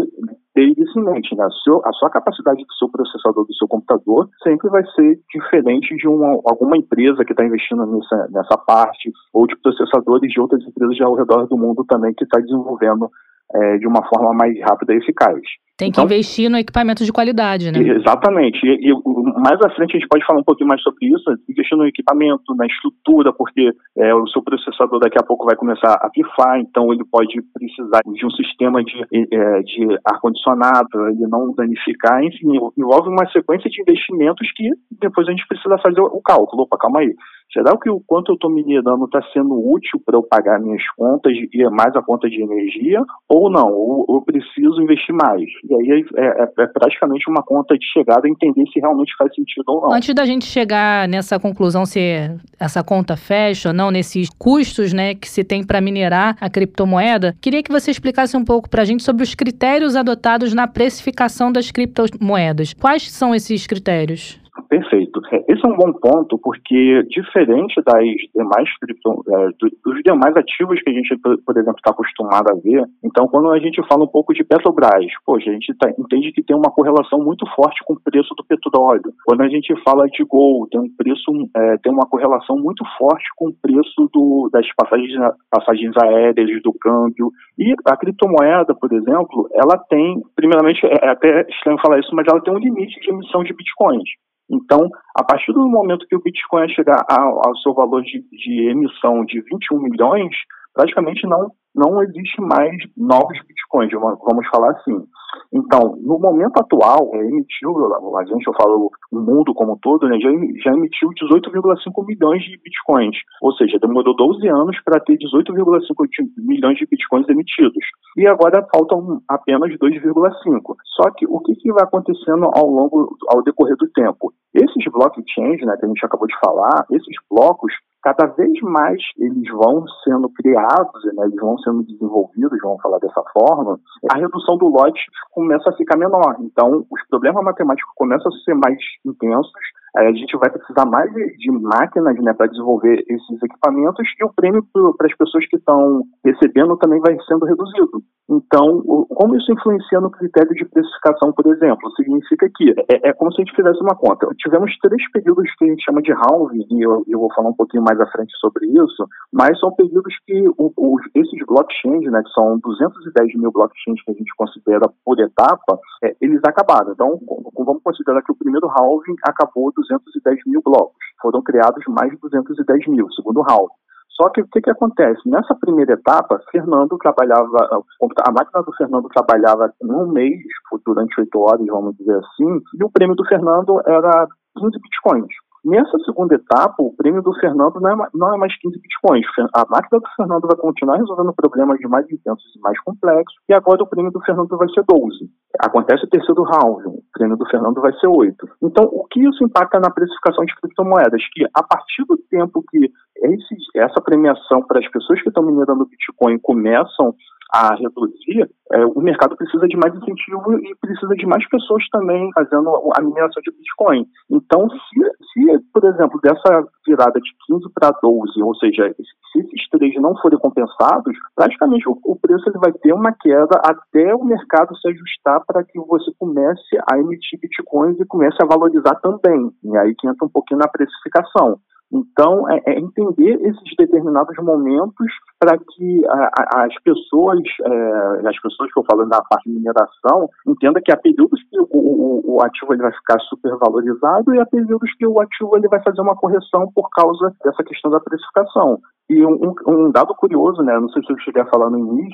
ter isso em mente, né? a sua capacidade do seu processador, do seu computador, sempre vai ser diferente de uma, alguma empresa que está investindo nessa, nessa parte, ou de processadores de outras empresas ao redor do mundo também que está desenvolvendo é, de uma forma mais rápida e eficaz. Tem que então, investir no equipamento de qualidade, né? Exatamente. E, e, mais à frente a gente pode falar um pouquinho mais sobre isso, investir no equipamento, na estrutura, porque é, o seu processador daqui a pouco vai começar a pifar, então ele pode precisar de um sistema de, é, de ar-condicionado, ele não danificar, enfim, envolve uma sequência de investimentos que depois a gente precisa fazer o cálculo. Opa, calma aí. Será que o quanto eu estou minerando está sendo útil para eu pagar minhas contas e mais a conta de energia? Ou não? Ou eu preciso investir mais? E aí é, é, é, praticamente uma conta de chegada entender se realmente faz sentido ou não. Antes da gente chegar nessa conclusão se essa conta fecha ou não, nesses custos né, que se tem para minerar a criptomoeda, queria que você explicasse um pouco para a gente sobre os critérios adotados na precificação das criptomoedas. Quais são esses critérios? Perfeito. É, esse é um bom ponto, porque diferente das demais é, dos demais ativos que a gente, por exemplo, está acostumado a ver, então quando a gente fala um pouco de Petrobras, poxa, a gente tá, entende que tem uma correlação muito forte com o preço do petróleo. Quando a gente fala de gold, tem um preço, é, tem uma correlação muito forte com o preço do, das passagens, passagens aéreas, do câmbio. E a criptomoeda, por exemplo, ela tem, primeiramente, é até estranho falar isso, mas ela tem um limite de emissão de bitcoins. Então, a partir do momento que o Bitcoin chegar ao, ao seu valor de, de, emissão de 21 milhões, praticamente não, não existe mais novos bitcoins, vamos falar assim. Então, no momento atual, é, emitiu, a gente, eu falo o mundo como um todo, né, já, já emitiu 18,5 milhões de bitcoins. Ou seja, demorou 12 anos para ter 18,5 milhões de bitcoins emitidos. E agora faltam apenas 2,5. Só que o que, que vai acontecendo ao longo, ao decorrer do tempo? Esses blockchains, né, que a gente acabou de falar, esses blocos, cada vez mais eles vão sendo criados, né, eles vão sendo desenvolvidos, vamos falar dessa forma, a redução do lote começa a ficar menor. Então, os problemas matemáticos começam a ser mais intensos, a gente vai precisar mais de máquinas né, para desenvolver esses equipamentos e o prêmio para as pessoas que estão recebendo também vai sendo reduzido. Então, como isso influencia no critério de precificação, por exemplo? Significa que é, é como se a gente fizesse uma conta. Tivemos três períodos que a gente chama de halving, e eu, eu vou falar um pouquinho mais à frente sobre isso, mas são períodos que o, o, esses blockchains, né, que são 210 mil blockchains que a gente considera por etapa, é, eles acabaram. Então, vamos considerar que o primeiro halving acabou 210 mil blocos. Foram criados mais de 210 mil, segundo o halving. Só que o que, que acontece? Nessa primeira etapa, Fernando trabalhava, a máquina do Fernando trabalhava um mês, durante oito horas, vamos dizer assim, e o prêmio do Fernando era 15 bitcoins. Nessa segunda etapa, o prêmio do Fernando não é, não é mais 15 bitcoins. A máquina do Fernando vai continuar resolvendo problemas mais intensos e mais complexos, e agora o prêmio do Fernando vai ser 12. Acontece o terceiro round, o prêmio do Fernando vai ser 8. Então, o que isso impacta na precificação de criptomoedas? Que a partir do tempo que esse, essa premiação para as pessoas que estão minerando Bitcoin começam a reduzir, é, o mercado precisa de mais incentivo e precisa de mais pessoas também fazendo a mineração de Bitcoin. Então, se, se por exemplo, dessa virada de 15 para 12, ou seja, se esses três não forem compensados, praticamente o, o preço ele vai ter uma queda até o mercado se ajustar para que você comece a emitir Bitcoins e comece a valorizar também. E aí que entra um pouquinho na precificação. Então, é, é entender esses determinados momentos para que a, a, as pessoas, é, as pessoas que eu falo na parte de mineração, entendam que há períodos que o, o, o, ativo ele vai ficar supervalorizado e há períodos que o ativo ele vai fazer uma correção por causa dessa questão da precificação. E um, um, dado curioso, né, não sei se eu cheguei a falar no inío,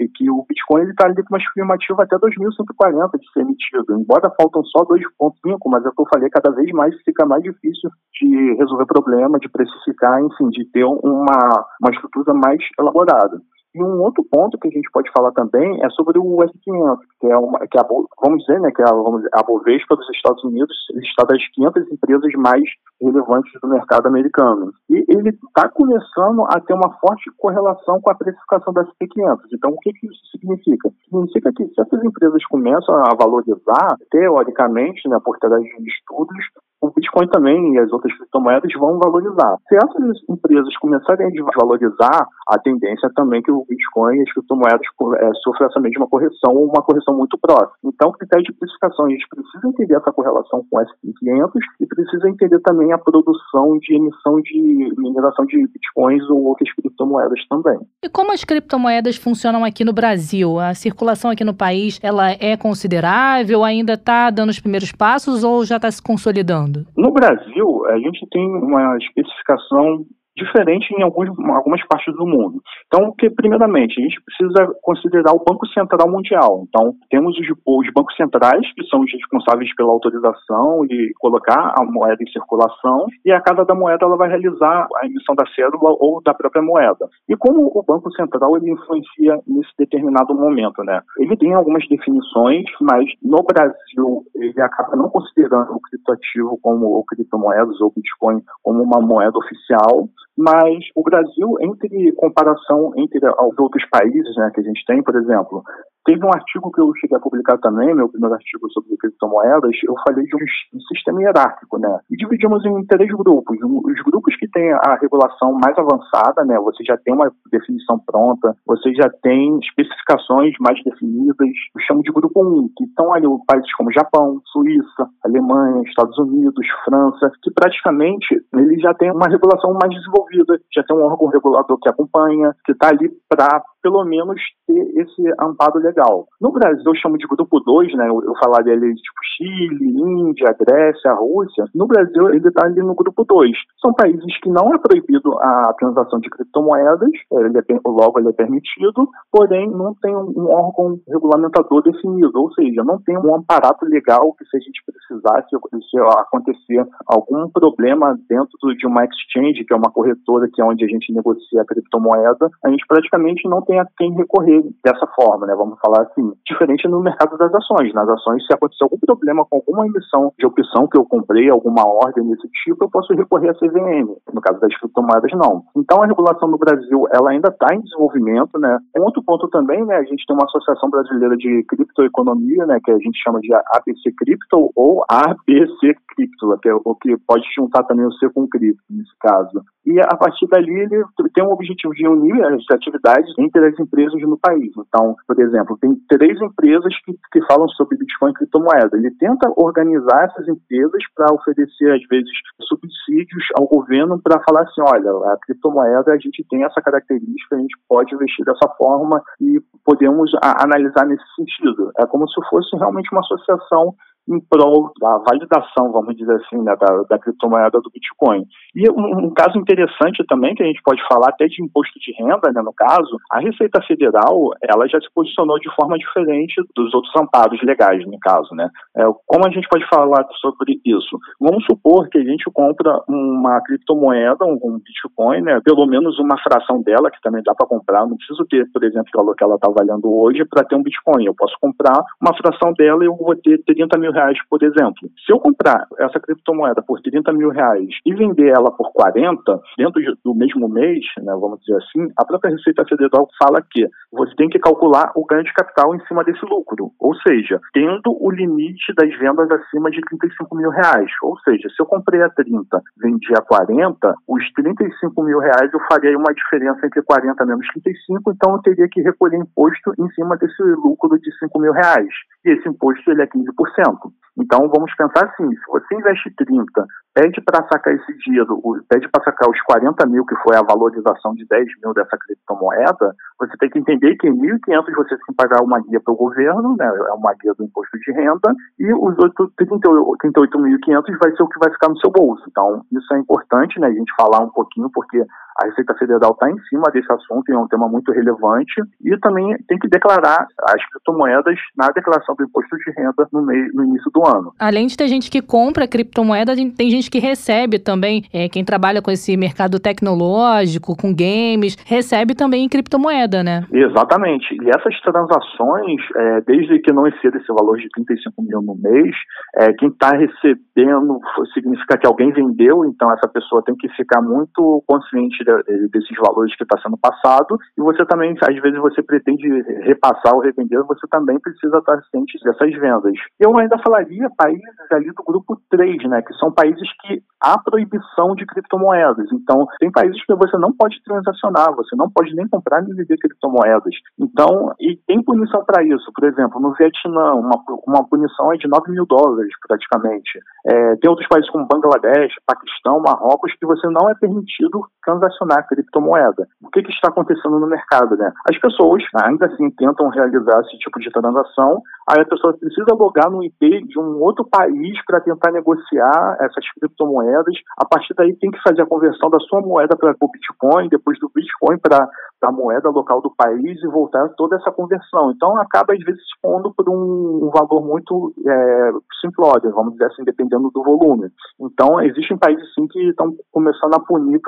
é que o Bitcoin está ali com uma estimativa até 2140 de ser emitido. Embora faltam só 2,5, mas é o que eu falei, cada vez mais fica mais difícil de resolver problema, de precificar, enfim, de ter uma, uma estrutura mais elaborada. E um outro ponto que a gente pode falar também é sobre o S500, que é, uma, que é a, vamos dizer, né, que é a, dizer, a Bovespa dos Estados Unidos está das 500 empresas mais relevantes do mercado americano. E ele está começando a ter uma forte correlação com a precificação da SP500. Então, o que, que isso significa? Significa que se essas empresas começam a valorizar, teoricamente, né, por trás de estudos, o Bitcoin também e as outras criptomoedas vão valorizar. Se essas empresas começarem a desvalorizar, a tendência é também que o Bitcoin e as criptomoedas é, sofram essa mesma correção ou uma correção muito próxima. Então, critério de precificação, a gente precisa entender essa correlação com o S&P 500 e precisa entender também a produção de emissão de mineração de Bitcoins ou outras criptomoedas também. E como as criptomoedas funcionam aqui no Brasil? A circulação aqui no país, ela é considerável? Ainda está dando os primeiros passos ou já está se consolidando? Mundo? No Brasil, a gente tem uma especificação diferente em alguns, algumas partes do mundo. Então, que, primeiramente, a gente precisa considerar o Banco Central Mundial. Então, temos os, os bancos centrais, que são os responsáveis pela autorização e colocar a moeda em circulação, e a casa da moeda ela vai realizar a emissão da cédula ou da própria moeda. E como o Banco Central ele influencia nesse determinado momento, né? Ele tem algumas definições, mas no Brasil ele acaba não considerando o criptoativo como ou criptomoedas ou Bitcoin como uma moeda oficial, mas o Brasil, entre comparação entre os outros países né, que a gente tem, por exemplo, Teve um artigo que eu cheguei a publicar também, meu primeiro artigo sobre criptomoedas, eu falei de um sistema hierárquico, né? E dividimos em três grupos. Os grupos que têm a regulação mais avançada, né? Você já tem uma definição pronta, você já tem especificações mais definidas. Eu chamo de grupo 1, que estão ali países como Japão, Suíça, Alemanha, Estados Unidos, França, que praticamente eles já têm uma regulação mais desenvolvida, já tem um órgão regulador que acompanha, que está ali para pelo menos ter esse amparo legal. No Brasil, eu chamo de grupo 2, né? Eu, eu falaria ali tipo Chile, Índia, Grécia, Rússia. No Brasil, ele está ali no grupo 2. São países que não é proibido a transação de criptomoedas, ele é, logo ele é permitido, porém não tem um órgão regulamentador definido, ou seja, não tem um aparato legal que se a gente precisasse, se acontecer algum problema dentro de uma exchange, que é uma corretora que é onde a gente negocia a criptomoeda, a gente praticamente não tem a quem recorrer dessa forma, né? Vamos falar assim, diferente no mercado das ações. Nas ações, se acontecer algum problema com alguma emissão de opção que eu comprei, alguma ordem desse tipo, eu posso recorrer à CVM. No caso das criptomoedas, não. Então, a regulação no Brasil, ela ainda está em desenvolvimento, né? Um outro ponto também, né? A gente tem uma Associação Brasileira de Criptoeconomia, né? Que a gente chama de ABC Cripto ou ABC Cripto, que é o que pode juntar também o C com cripto, nesse caso. E a partir dali, ele tem um objetivo de unir as atividades entre as empresas no país. Então, por exemplo, tem três empresas que, que falam sobre Bitcoin e criptomoeda. Ele tenta organizar essas empresas para oferecer, às vezes, subsídios ao governo para falar assim: olha, a criptomoeda a gente tem essa característica, a gente pode investir dessa forma e podemos a, analisar nesse sentido. É como se fosse realmente uma associação em prol da validação, vamos dizer assim, né, da, da criptomoeda do Bitcoin. E um, um, caso interessante também, que a gente pode falar até de imposto de renda, né, no caso, a Receita Federal, ela já se posicionou de forma diferente dos outros amparos legais, no caso, né. É, como a gente pode falar sobre isso? Vamos supor que a gente compra uma criptomoeda, um, um Bitcoin, né, pelo menos uma fração dela, que também dá para comprar, não preciso ter, por exemplo, o valor que ela está valendo hoje para ter um Bitcoin, eu posso comprar uma fração dela e eu vou ter 30 mil reais, por exemplo. Se eu comprar essa criptomoeda por 30 mil reais e vender ela por 40, dentro do mesmo mês, né, vamos dizer assim, a própria Receita Federal fala que você tem que calcular o ganho de capital em cima desse lucro. Ou seja, tendo o limite das vendas acima de 35 mil reais. Ou seja, se eu comprei a 30, vendi a 40, os 35 mil reais eu faria uma diferença entre 40 menos 35, então eu teria que recolher imposto em cima desse lucro de 5 mil reais. E esse imposto ele é 15%. Então, vamos pensar assim: se você investe 30, pede para sacar esse dinheiro, pede para sacar os 40 mil, que foi a valorização de 10 mil dessa criptomoeda, você tem que entender que em 1.500 você tem que pagar uma guia para o governo, né, é uma guia do imposto de renda, e os 38.500 vai ser o que vai ficar no seu bolso. Então, isso é importante, né, a gente falar um pouquinho, porque a Receita Federal está em cima desse assunto, é um tema muito relevante, e também tem que declarar as criptomoedas na declaração do imposto de renda no, meio, no início do ano. Além de ter gente que compra criptomoeda, tem gente que recebe também, é, quem trabalha com esse mercado tecnológico, com games, recebe também em criptomoeda, né? Exatamente. E essas transações, é, desde que não exceda esse valor de 35 mil no mês, é, quem está recebendo significa que alguém vendeu, então essa pessoa tem que ficar muito consciente desses valores que está sendo passado, e você também, às vezes, você pretende repassar ou revender, você também precisa estar ciente dessas vendas. Eu ainda falaria países ali do grupo 3, né, que são países que há proibição de criptomoedas. Então, tem países que você não pode transacionar, você não pode nem comprar nem vender criptomoedas. Então, e tem punição para isso. Por exemplo, no Vietnã, uma, uma punição é de 9 mil dólares, praticamente. É, tem outros países como Bangladesh, Paquistão, Marrocos, que você não é permitido transacionar criptomoeda. O que, que está acontecendo no mercado, né? As pessoas ainda assim tentam realizar esse tipo de transação, aí a pessoa precisa logar no IP de um outro país para tentar negociar essas criptomoedas. A partir daí tem que fazer a conversão da sua moeda para o Bitcoin, depois do Bitcoin para a moeda local do país e voltar toda essa conversão. Então acaba às vezes expondo por um, um valor muito é, simplório, vamos dizer assim, dependendo do volume. Então existem países sim que estão começando a punir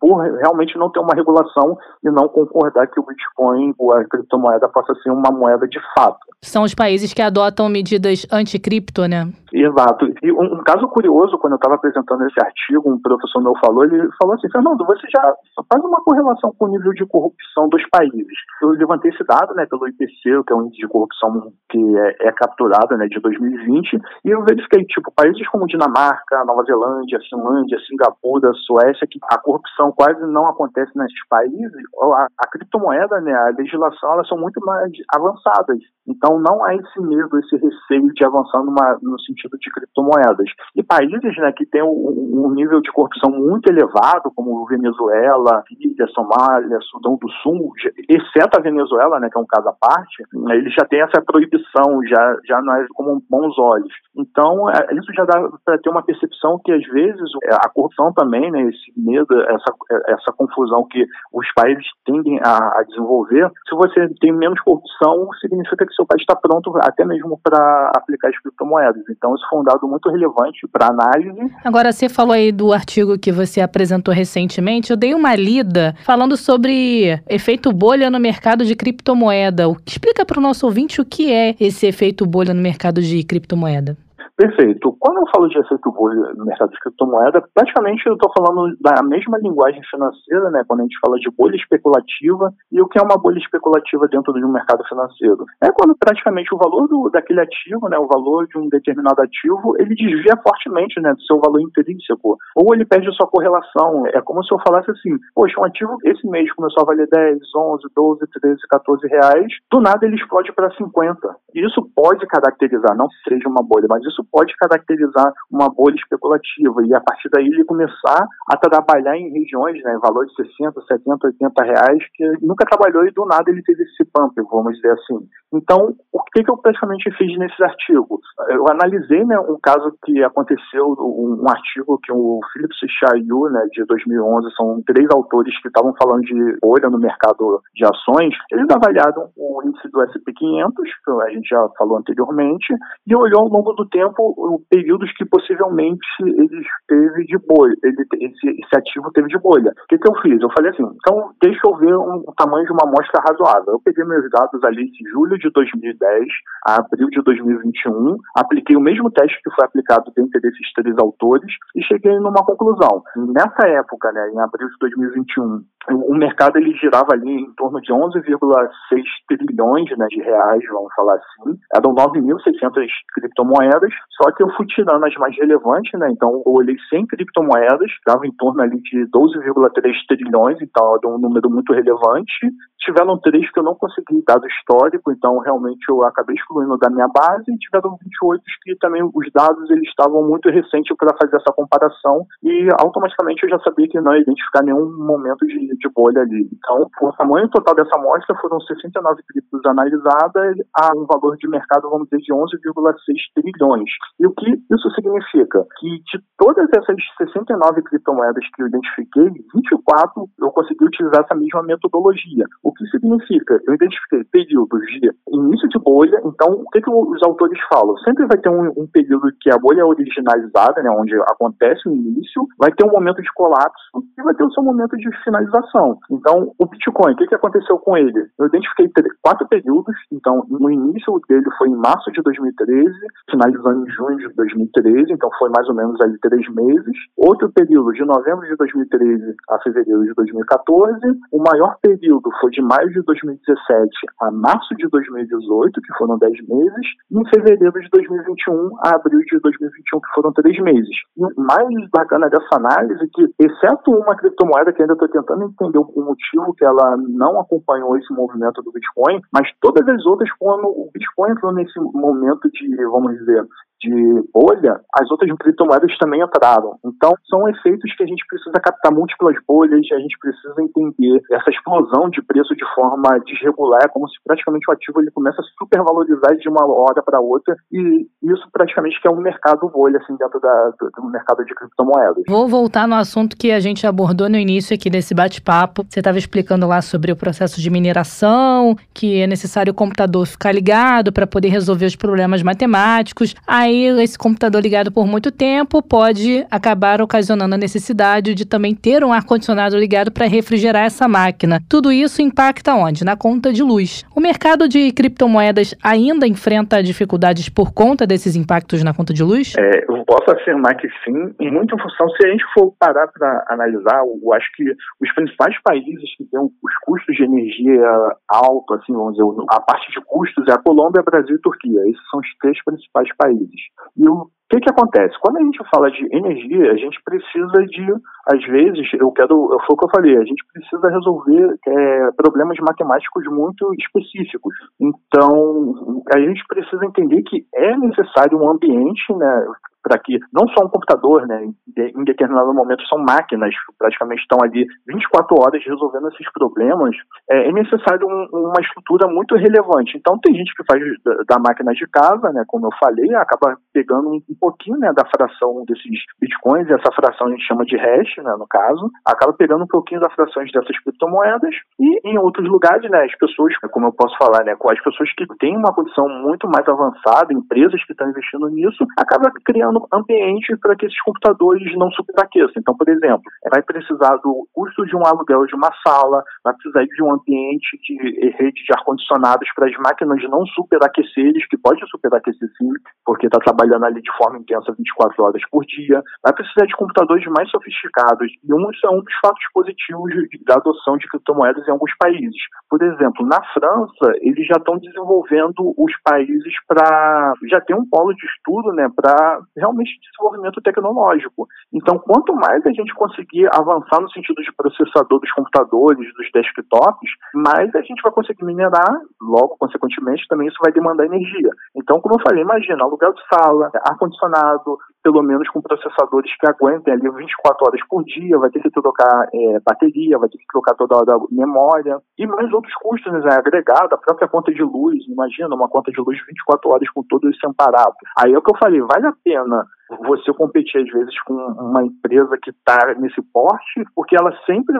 por realmente não ter uma regulação e não concordar que o Bitcoin ou a criptomoeda possa ser uma moeda de fato. São os países que adotam medidas anticripto, né? Exato. E um, um caso curioso, quando eu estava apresentando esse artigo, um professor meu falou, ele falou assim, Fernando, você já faz uma correlação com o nível de corrupção dos países. Eu levantei esse dado, né, pelo IPC, que é o índice de corrupção que é, é capturado, né, de 2020, e eu verifiquei, tipo, países como Dinamarca, Nova Zelândia, Finlândia, Singapura, Suécia, que a corrupção quase não acontece nesses países, a, a criptomoeda, né, a legislação, elas são muito mais avançadas. Então não há esse medo, esse receio de avançar numa, no sentido de criptomoedas. E países né, que têm um, um nível de corrupção muito elevado, como Venezuela, Líbia, Somália, Sudão do Sul, exceto a Venezuela, né, que é um caso à parte, eles já têm essa proibição, já, já não é como bons olhos. Então, é, isso já dá para ter uma percepção que, às vezes, a corrupção também, né, esse medo, essa, essa confusão que os países tendem a, a desenvolver, se você tem menos corrupção, significa que seu país está pronto até mesmo para aplicar as criptomoedas. Então, isso foi um dado muito relevante para análise. Agora, você falou aí do artigo que você apresentou recentemente. Eu dei uma lida falando sobre efeito bolha no mercado de criptomoeda. Explica para o nosso ouvinte o que é esse efeito bolha no mercado de criptomoeda. Perfeito. Quando eu falo de efeito bolha no mercado de criptomoeda, praticamente eu estou falando da mesma linguagem financeira, né? Quando a gente fala de bolha especulativa e o que é uma bolha especulativa dentro de um mercado financeiro. É quando praticamente o valor do, daquele ativo, né? O valor de um determinado ativo, ele desvia fortemente, né? Do seu valor intrínseco. Ou ele perde a sua correlação. É como se eu falasse assim, poxa, um ativo esse mês começou a valer 10, 11, 12, 13, 14 reais, do nada ele explode para 50. Isso pode caracterizar, não seja uma bolha, mas isso pode caracterizar uma bolha especulativa e a partir daí ele começar a trabalhar em regiões, né, valores de 60, 70, 80 reais, que nunca trabalhou e do nada ele teve esse pump, vamos dizer assim. Então, o que, que eu praticamente fiz nesses artigos? Eu analisei né, um caso que aconteceu, um, um artigo que o Philips Chayu, né, de 2011, são três autores que estavam falando de bolha no mercado de ações, eles avaliaram o índice do S&P 500, que a gente já falou anteriormente, e olhou ao longo do tempo tempo, períodos que possivelmente ele teve de bolha, ele, esse, esse ativo teve de bolha. O que, que eu fiz? Eu falei assim, então deixa eu ver um, o tamanho de uma amostra razoável. Eu peguei meus dados ali de julho de 2010 a abril de 2021, apliquei o mesmo teste que foi aplicado dentro desses três autores e cheguei numa conclusão. Nessa época, né, em abril de 2021, o mercado ele girava ali em torno de 11,6 trilhões né, de reais, vamos falar assim. Eram 9.600 criptomoedas, só que eu fui tirando as mais relevantes, né? Então eu olhei 100 criptomoedas, dava em torno ali de 12,3 trilhões, então era um número muito relevante. Tiveram três que eu não consegui dado histórico, então realmente eu acabei excluindo da minha base, e tiveram 28 que também os dados eles estavam muito recentes para fazer essa comparação e automaticamente eu já sabia que não ia identificar nenhum momento de, de bolha ali. Então, o tamanho total dessa amostra foram 69 criptos analisadas a um valor de mercado, vamos dizer, de 11,6 trilhões. E o que isso significa? Que de todas essas 69 criptomoedas que eu identifiquei, 24 eu consegui utilizar essa mesma metodologia. O que significa? Eu identifiquei períodos de início de bolha, então o que, que os autores falam? Sempre vai ter um, um período que a bolha é originalizada, né, onde acontece o início, vai ter um momento de colapso e vai ter o seu momento de finalização. Então, o Bitcoin, o que, que aconteceu com ele? Eu identifiquei quatro períodos, então no início dele foi em março de 2013, finalizando em junho de 2013, então foi mais ou menos ali três meses. Outro período de novembro de 2013 a fevereiro de 2014. O maior período foi de maio de 2017 a março de 2018, que foram 10 meses, e em fevereiro de 2021 a abril de 2021, que foram 3 meses. E o mais bacana dessa análise é que, exceto uma criptomoeda que ainda estou tentando entender o motivo que ela não acompanhou esse movimento do Bitcoin, mas todas as outras, quando o Bitcoin entrou nesse momento de, vamos dizer, de bolha, as outras criptomoedas também entraram. Então, são efeitos que a gente precisa captar múltiplas bolhas, a gente precisa entender essa explosão de preço de forma desregular, é como se praticamente o ativo ele começa a supervalorizar de uma hora para outra, e isso praticamente que é um mercado bolha assim, dentro da, do, mercado de criptomoedas. Vou voltar no assunto que a gente abordou no início aqui desse bate-papo. Você estava explicando lá sobre o processo de mineração, que é necessário o computador ficar ligado para poder resolver os problemas matemáticos. Aí, esse computador ligado por muito tempo pode acabar ocasionando a necessidade de também ter um ar-condicionado ligado para refrigerar essa máquina. Tudo isso impacta onde? Na conta de luz. O mercado de criptomoedas ainda enfrenta dificuldades por conta desses impactos na conta de luz? É, posso afirmar que sim, em muita função. Se a gente for parar para analisar, eu acho que os principais países que têm os custos de energia alto, assim, vamos dizer, a parte de custos é a Colômbia, Brasil e Turquia. Esses são os três principais países. E o que, que acontece? Quando a gente fala de energia, a gente precisa de, às vezes, eu quero, foi o que eu falei, a gente precisa resolver é, problemas matemáticos muito específicos. Então, a gente precisa entender que é necessário um ambiente, né, para que não só um computador, né, em determinado momento são máquinas praticamente estão ali 24 horas resolvendo esses problemas, é, é necessário um, uma estrutura muito relevante. Então tem gente que faz da, máquina de casa, né, como eu falei, acaba pegando um, pouquinho né, da fração desses bitcoins, essa fração a gente chama de hash, né, no caso, acaba pegando um pouquinho das frações dessas criptomoedas e em outros lugares, né, as pessoas, como eu posso falar, né, com as pessoas que têm uma condição muito mais avançada, empresas que estão investindo nisso, acaba criando ambiente para que esses computadores não superaqueçam. Então, por exemplo, vai precisar do custo de um aluguel de uma sala, vai precisar de um ambiente de rede de ar-condicionados para as máquinas não superaquecerem, que pode superaquecer sim, porque está trabalhando ali de forma intensa 24 horas por dia. Vai precisar de computadores mais sofisticados. E um, isso é um dos fatos positivos da adoção de criptomoedas em alguns países. Por exemplo, na França, eles já estão desenvolvendo os países para. já tem um polo de estudo né, para realmente desenvolvimento tecnológico. Então, quanto mais a gente conseguir avançar no sentido de processador dos computadores, dos desktops, mais a gente vai conseguir minerar, logo, consequentemente, também isso vai demandar energia. Então, como eu falei, imagina, aluguel de sala, ar-condicionado, pelo menos com processadores que aguentem ali 24 horas por dia, vai ter que trocar é, bateria, vai ter que trocar toda hora memória, e mais outros custos né, agregados, a própria conta de luz, imagina uma conta de luz 24 horas com todo esse aparato. Aí é o que eu falei, vale a pena você competir às vezes com uma empresa que está nesse porte, porque ela sempre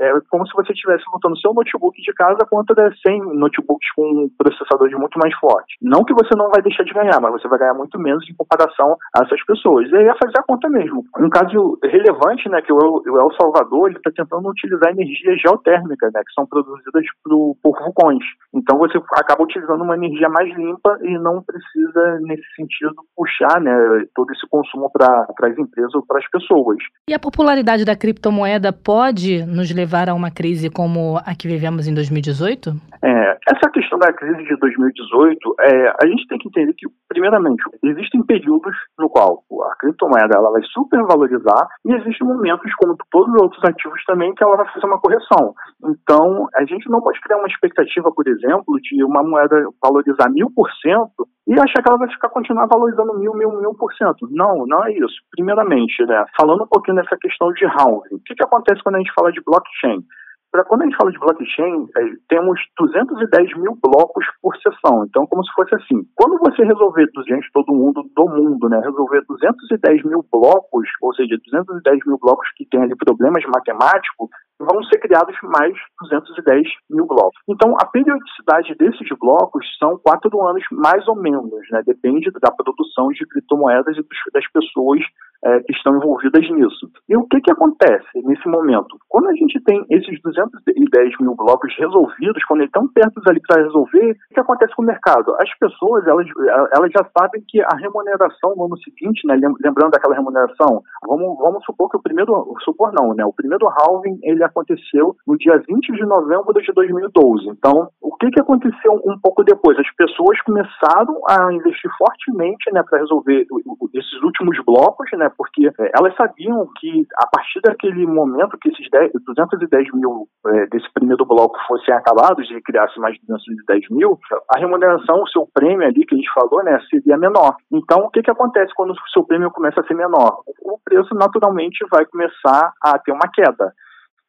é como se você estivesse lutando seu notebook de casa contra 100 notebooks com processadores muito mais fortes. Não que você não vai deixar de ganhar, mas você vai ganhar muito menos em comparação a essas pessoas. E aí é fazer a conta mesmo. Um caso relevante, né, que o El Salvador está tentando utilizar energia geotérmica, né, que são produzidas por, por vulcões. Então você acaba utilizando uma energia mais limpa e não precisa, nesse sentido, puxar né, todo esse consumo para as empresas ou para as pessoas. E a popularidade da criptomoeda pode nos levar a uma crise como a que vivemos em 2018? É, essa questão da crise de 2018, é, a gente tem que entender que, primeiramente, existem períodos no qual a criptomoeda ela vai supervalorizar e existem momentos, como todos os outros ativos também, que ela vai fazer uma correção. Então, a gente não pode criar uma expectativa, por exemplo, de uma moeda valorizar mil por cento e achar que ela vai ficar continuar valorizando mil, mil, mil por cento. Não, não é isso. Primeiramente, né, falando um pouquinho dessa questão de halving, o que, que acontece quando a gente fala de blockchain? Quando a gente fala de blockchain, é, temos 210 mil blocos por sessão. Então, como se fosse assim: quando você resolver, gente, todo mundo do mundo, né, resolver 210 mil blocos, ou seja, 210 mil blocos que têm ali problemas matemáticos, vão ser criados mais 210 mil blocos. Então, a periodicidade desses blocos são quatro anos mais ou menos, né? Depende da produção de criptomoedas e das pessoas é, que estão envolvidas nisso. E o que, que acontece nesse momento? Quando a gente tem esses 210 mil blocos resolvidos, quando eles estão perto ali para resolver, o que acontece com o mercado? As pessoas elas, elas já sabem que a remuneração no ano seguinte, né, lembrando daquela remuneração, vamos, vamos supor que o primeiro, supor não, né, o primeiro halving ele aconteceu no dia 20 de novembro de 2012. Então, o que, que aconteceu um pouco depois? As pessoas começaram a investir fortemente né, para resolver esses últimos blocos, né, porque é, elas sabiam que a partir daquele momento que esses 10, 210 mil é, desse primeiro bloco fossem acabados e criasse mais de 210 mil, a remuneração, o seu prêmio ali que a gente falou, né, seria menor. Então, o que, que acontece quando o seu prêmio começa a ser menor? O preço naturalmente vai começar a ter uma queda.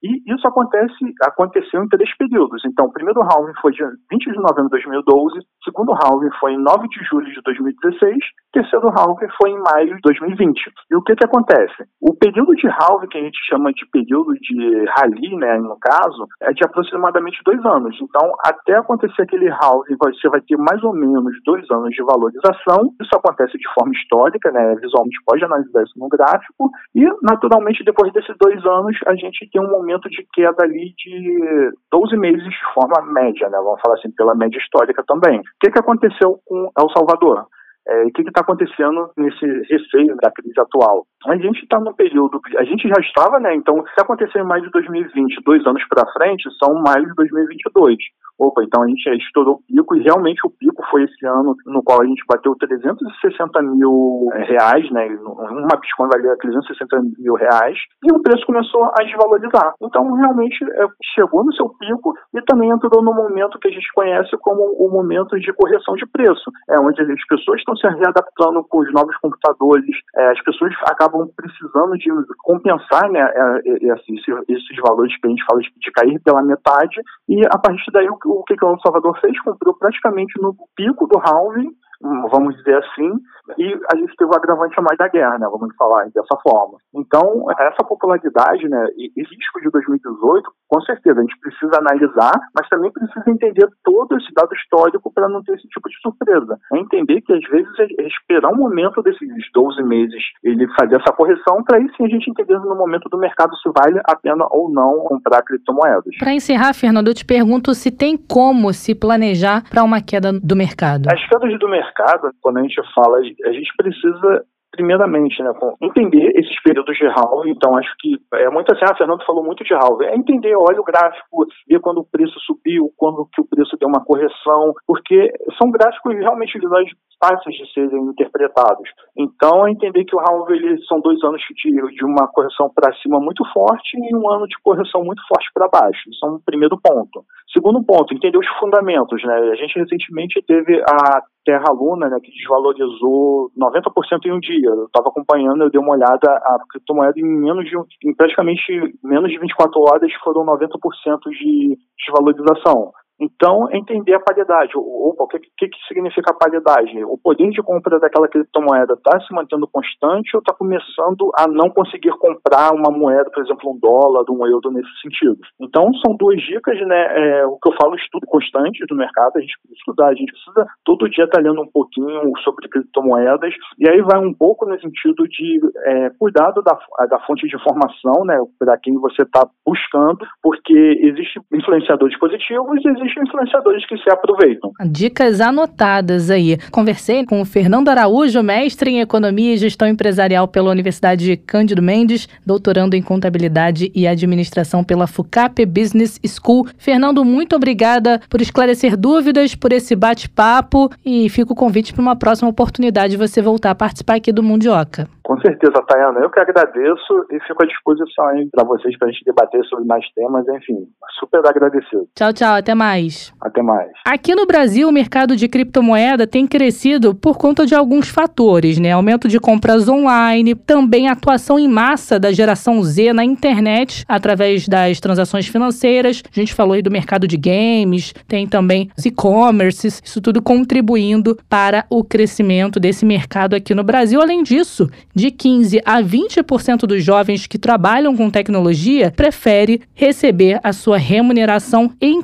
E isso acontece, aconteceu em três períodos. Então, o primeiro halving foi de 20 de novembro de 2012, o segundo halving foi em 9 de julho de 2016, o terceiro halving foi em maio de 2020. E o que que acontece? O período de halving, que a gente chama de período de rally, né, no caso, é de aproximadamente dois anos. Então, até acontecer aquele halving, você vai ter mais ou menos dois anos de valorização. Isso acontece de forma histórica, né, visualmente pode analisar isso no gráfico. E, naturalmente, depois desses dois anos, a gente tem um momento momento de queda ali de 12 meses de forma média, né? Vamos falar assim, pela média histórica também. O que, que aconteceu com El Salvador? É, o que está acontecendo nesse receio da crise atual? A gente está no período, a gente já estava, né? Então, se acontecer em maio de 2020, dois anos para frente, são maio de 2022 opa, então a gente estourou o pico e realmente o pico foi esse ano no qual a gente bateu 360 mil eh, reais, né? Uma Bitcoin valia 360 mil reais e o preço começou a desvalorizar. Então realmente é, chegou no seu pico e também entrou no momento que a gente conhece como o momento de correção de preço, é onde as pessoas estão se readaptando com os novos computadores, é, as pessoas acabam precisando de compensar, né? É, esses, esses valores que a gente fala de, de cair pela metade e a partir daí o o que, que o El Salvador fez? Comprou praticamente no pico do halving vamos dizer assim, e a gente teve o agravante a mais da guerra, né, vamos falar dessa forma. Então, essa popularidade, né, e, e risco de 2018, com certeza, a gente precisa analisar, mas também precisa entender todo esse dado histórico para não ter esse tipo de surpresa. É entender que, às vezes, é esperar um momento desses 12 meses ele fazer essa correção, para aí sim a gente entender no momento do mercado se vale a pena ou não comprar criptomoedas. Para encerrar, Fernando, eu te pergunto se tem como se planejar para uma queda do mercado. As quedas do mercado mercado, quando a gente fala, a gente precisa primeiramente, né, entender esses períodos de halving. Então, acho que é muito assim, ah, Fernando falou muito de halving. É entender, olha o gráfico, ver quando o preço subiu, quando que o preço deu uma correção, porque são gráficos realmente visuais fáceis de serem interpretados. Então, é entender que o halving ele, são dois anos de, de uma correção para cima muito forte e um ano de correção muito forte para baixo. Isso é um primeiro ponto. Segundo ponto, entender os fundamentos. Né? A gente recentemente teve a Terra Luna, né, que desvalorizou 90% em um dia. Eu estava acompanhando, eu dei uma olhada, a criptomoeda em menos de em praticamente menos de 24 horas foram 90% de desvalorização. Então, entender a paridade. O que, que, que significa a paridade? O poder de compra daquela criptomoeda está se mantendo constante ou está começando a não conseguir comprar uma moeda, por exemplo, um dólar, um euro nesse sentido? Então, são duas dicas, né? É, o que eu falo, estudo constante do mercado, a gente precisa estudar, a gente precisa todo dia estar tá lendo um pouquinho sobre criptomoedas, e aí vai um pouco no sentido de é, cuidado da, da fonte de informação, né? Para quem você está buscando, porque existem influenciadores positivos e existem influenciadores que se aproveitam. Dicas anotadas aí. Conversei com o Fernando Araújo, mestre em Economia e Gestão Empresarial pela Universidade Cândido Mendes, doutorando em Contabilidade e Administração pela FUCAP Business School. Fernando, muito obrigada por esclarecer dúvidas, por esse bate-papo e fica o convite para uma próxima oportunidade de você voltar a participar aqui do Mundioca. Com certeza, Tayana. Eu que agradeço e fico à disposição para vocês para a gente debater sobre mais temas. Enfim, super agradecido. Tchau, tchau. Até mais. Até mais. Aqui no Brasil, o mercado de criptomoeda tem crescido por conta de alguns fatores, né? Aumento de compras online, também atuação em massa da geração Z na internet através das transações financeiras. A gente falou aí do mercado de games, tem também os e-commerces, isso tudo contribuindo para o crescimento desse mercado aqui no Brasil. Além disso, de 15 a 20% dos jovens que trabalham com tecnologia prefere receber a sua remuneração em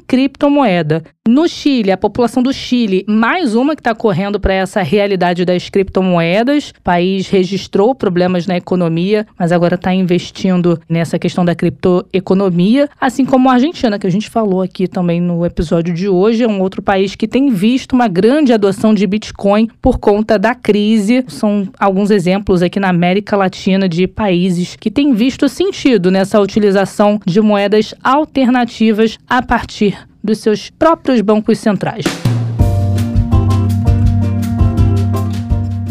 criptomoeda. No Chile, a população do Chile, mais uma que está correndo para essa realidade das criptomoedas. O país registrou problemas na economia, mas agora está investindo nessa questão da criptoeconomia, assim como a Argentina, que a gente falou aqui também no episódio de hoje, é um outro país que tem visto uma grande adoção de Bitcoin por conta da crise. São alguns exemplos aqui na América Latina de países que têm visto sentido nessa utilização de moedas alternativas a partir dos seus próprios bancos centrais.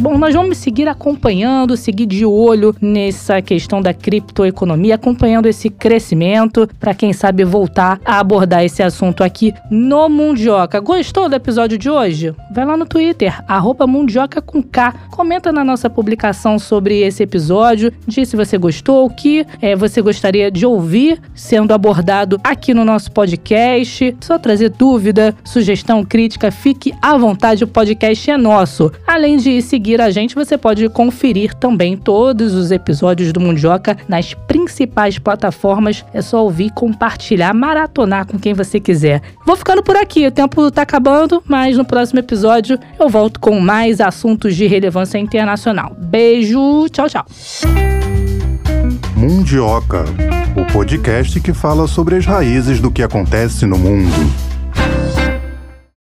Bom, nós vamos seguir acompanhando, seguir de olho nessa questão da criptoeconomia, acompanhando esse crescimento, para quem sabe voltar a abordar esse assunto aqui no Mundioca. Gostou do episódio de hoje? Vai lá no Twitter, arroba Mundioca com K. Comenta na nossa publicação sobre esse episódio, diz se você gostou, o que é, você gostaria de ouvir sendo abordado aqui no nosso podcast. Só trazer dúvida, sugestão, crítica, fique à vontade, o podcast é nosso. Além de seguir seguir a gente, você pode conferir também todos os episódios do Mundioca nas principais plataformas. É só ouvir, compartilhar, maratonar com quem você quiser. Vou ficando por aqui, o tempo tá acabando, mas no próximo episódio eu volto com mais assuntos de relevância internacional. Beijo, tchau, tchau. Mundioca, o podcast que fala sobre as raízes do que acontece no mundo.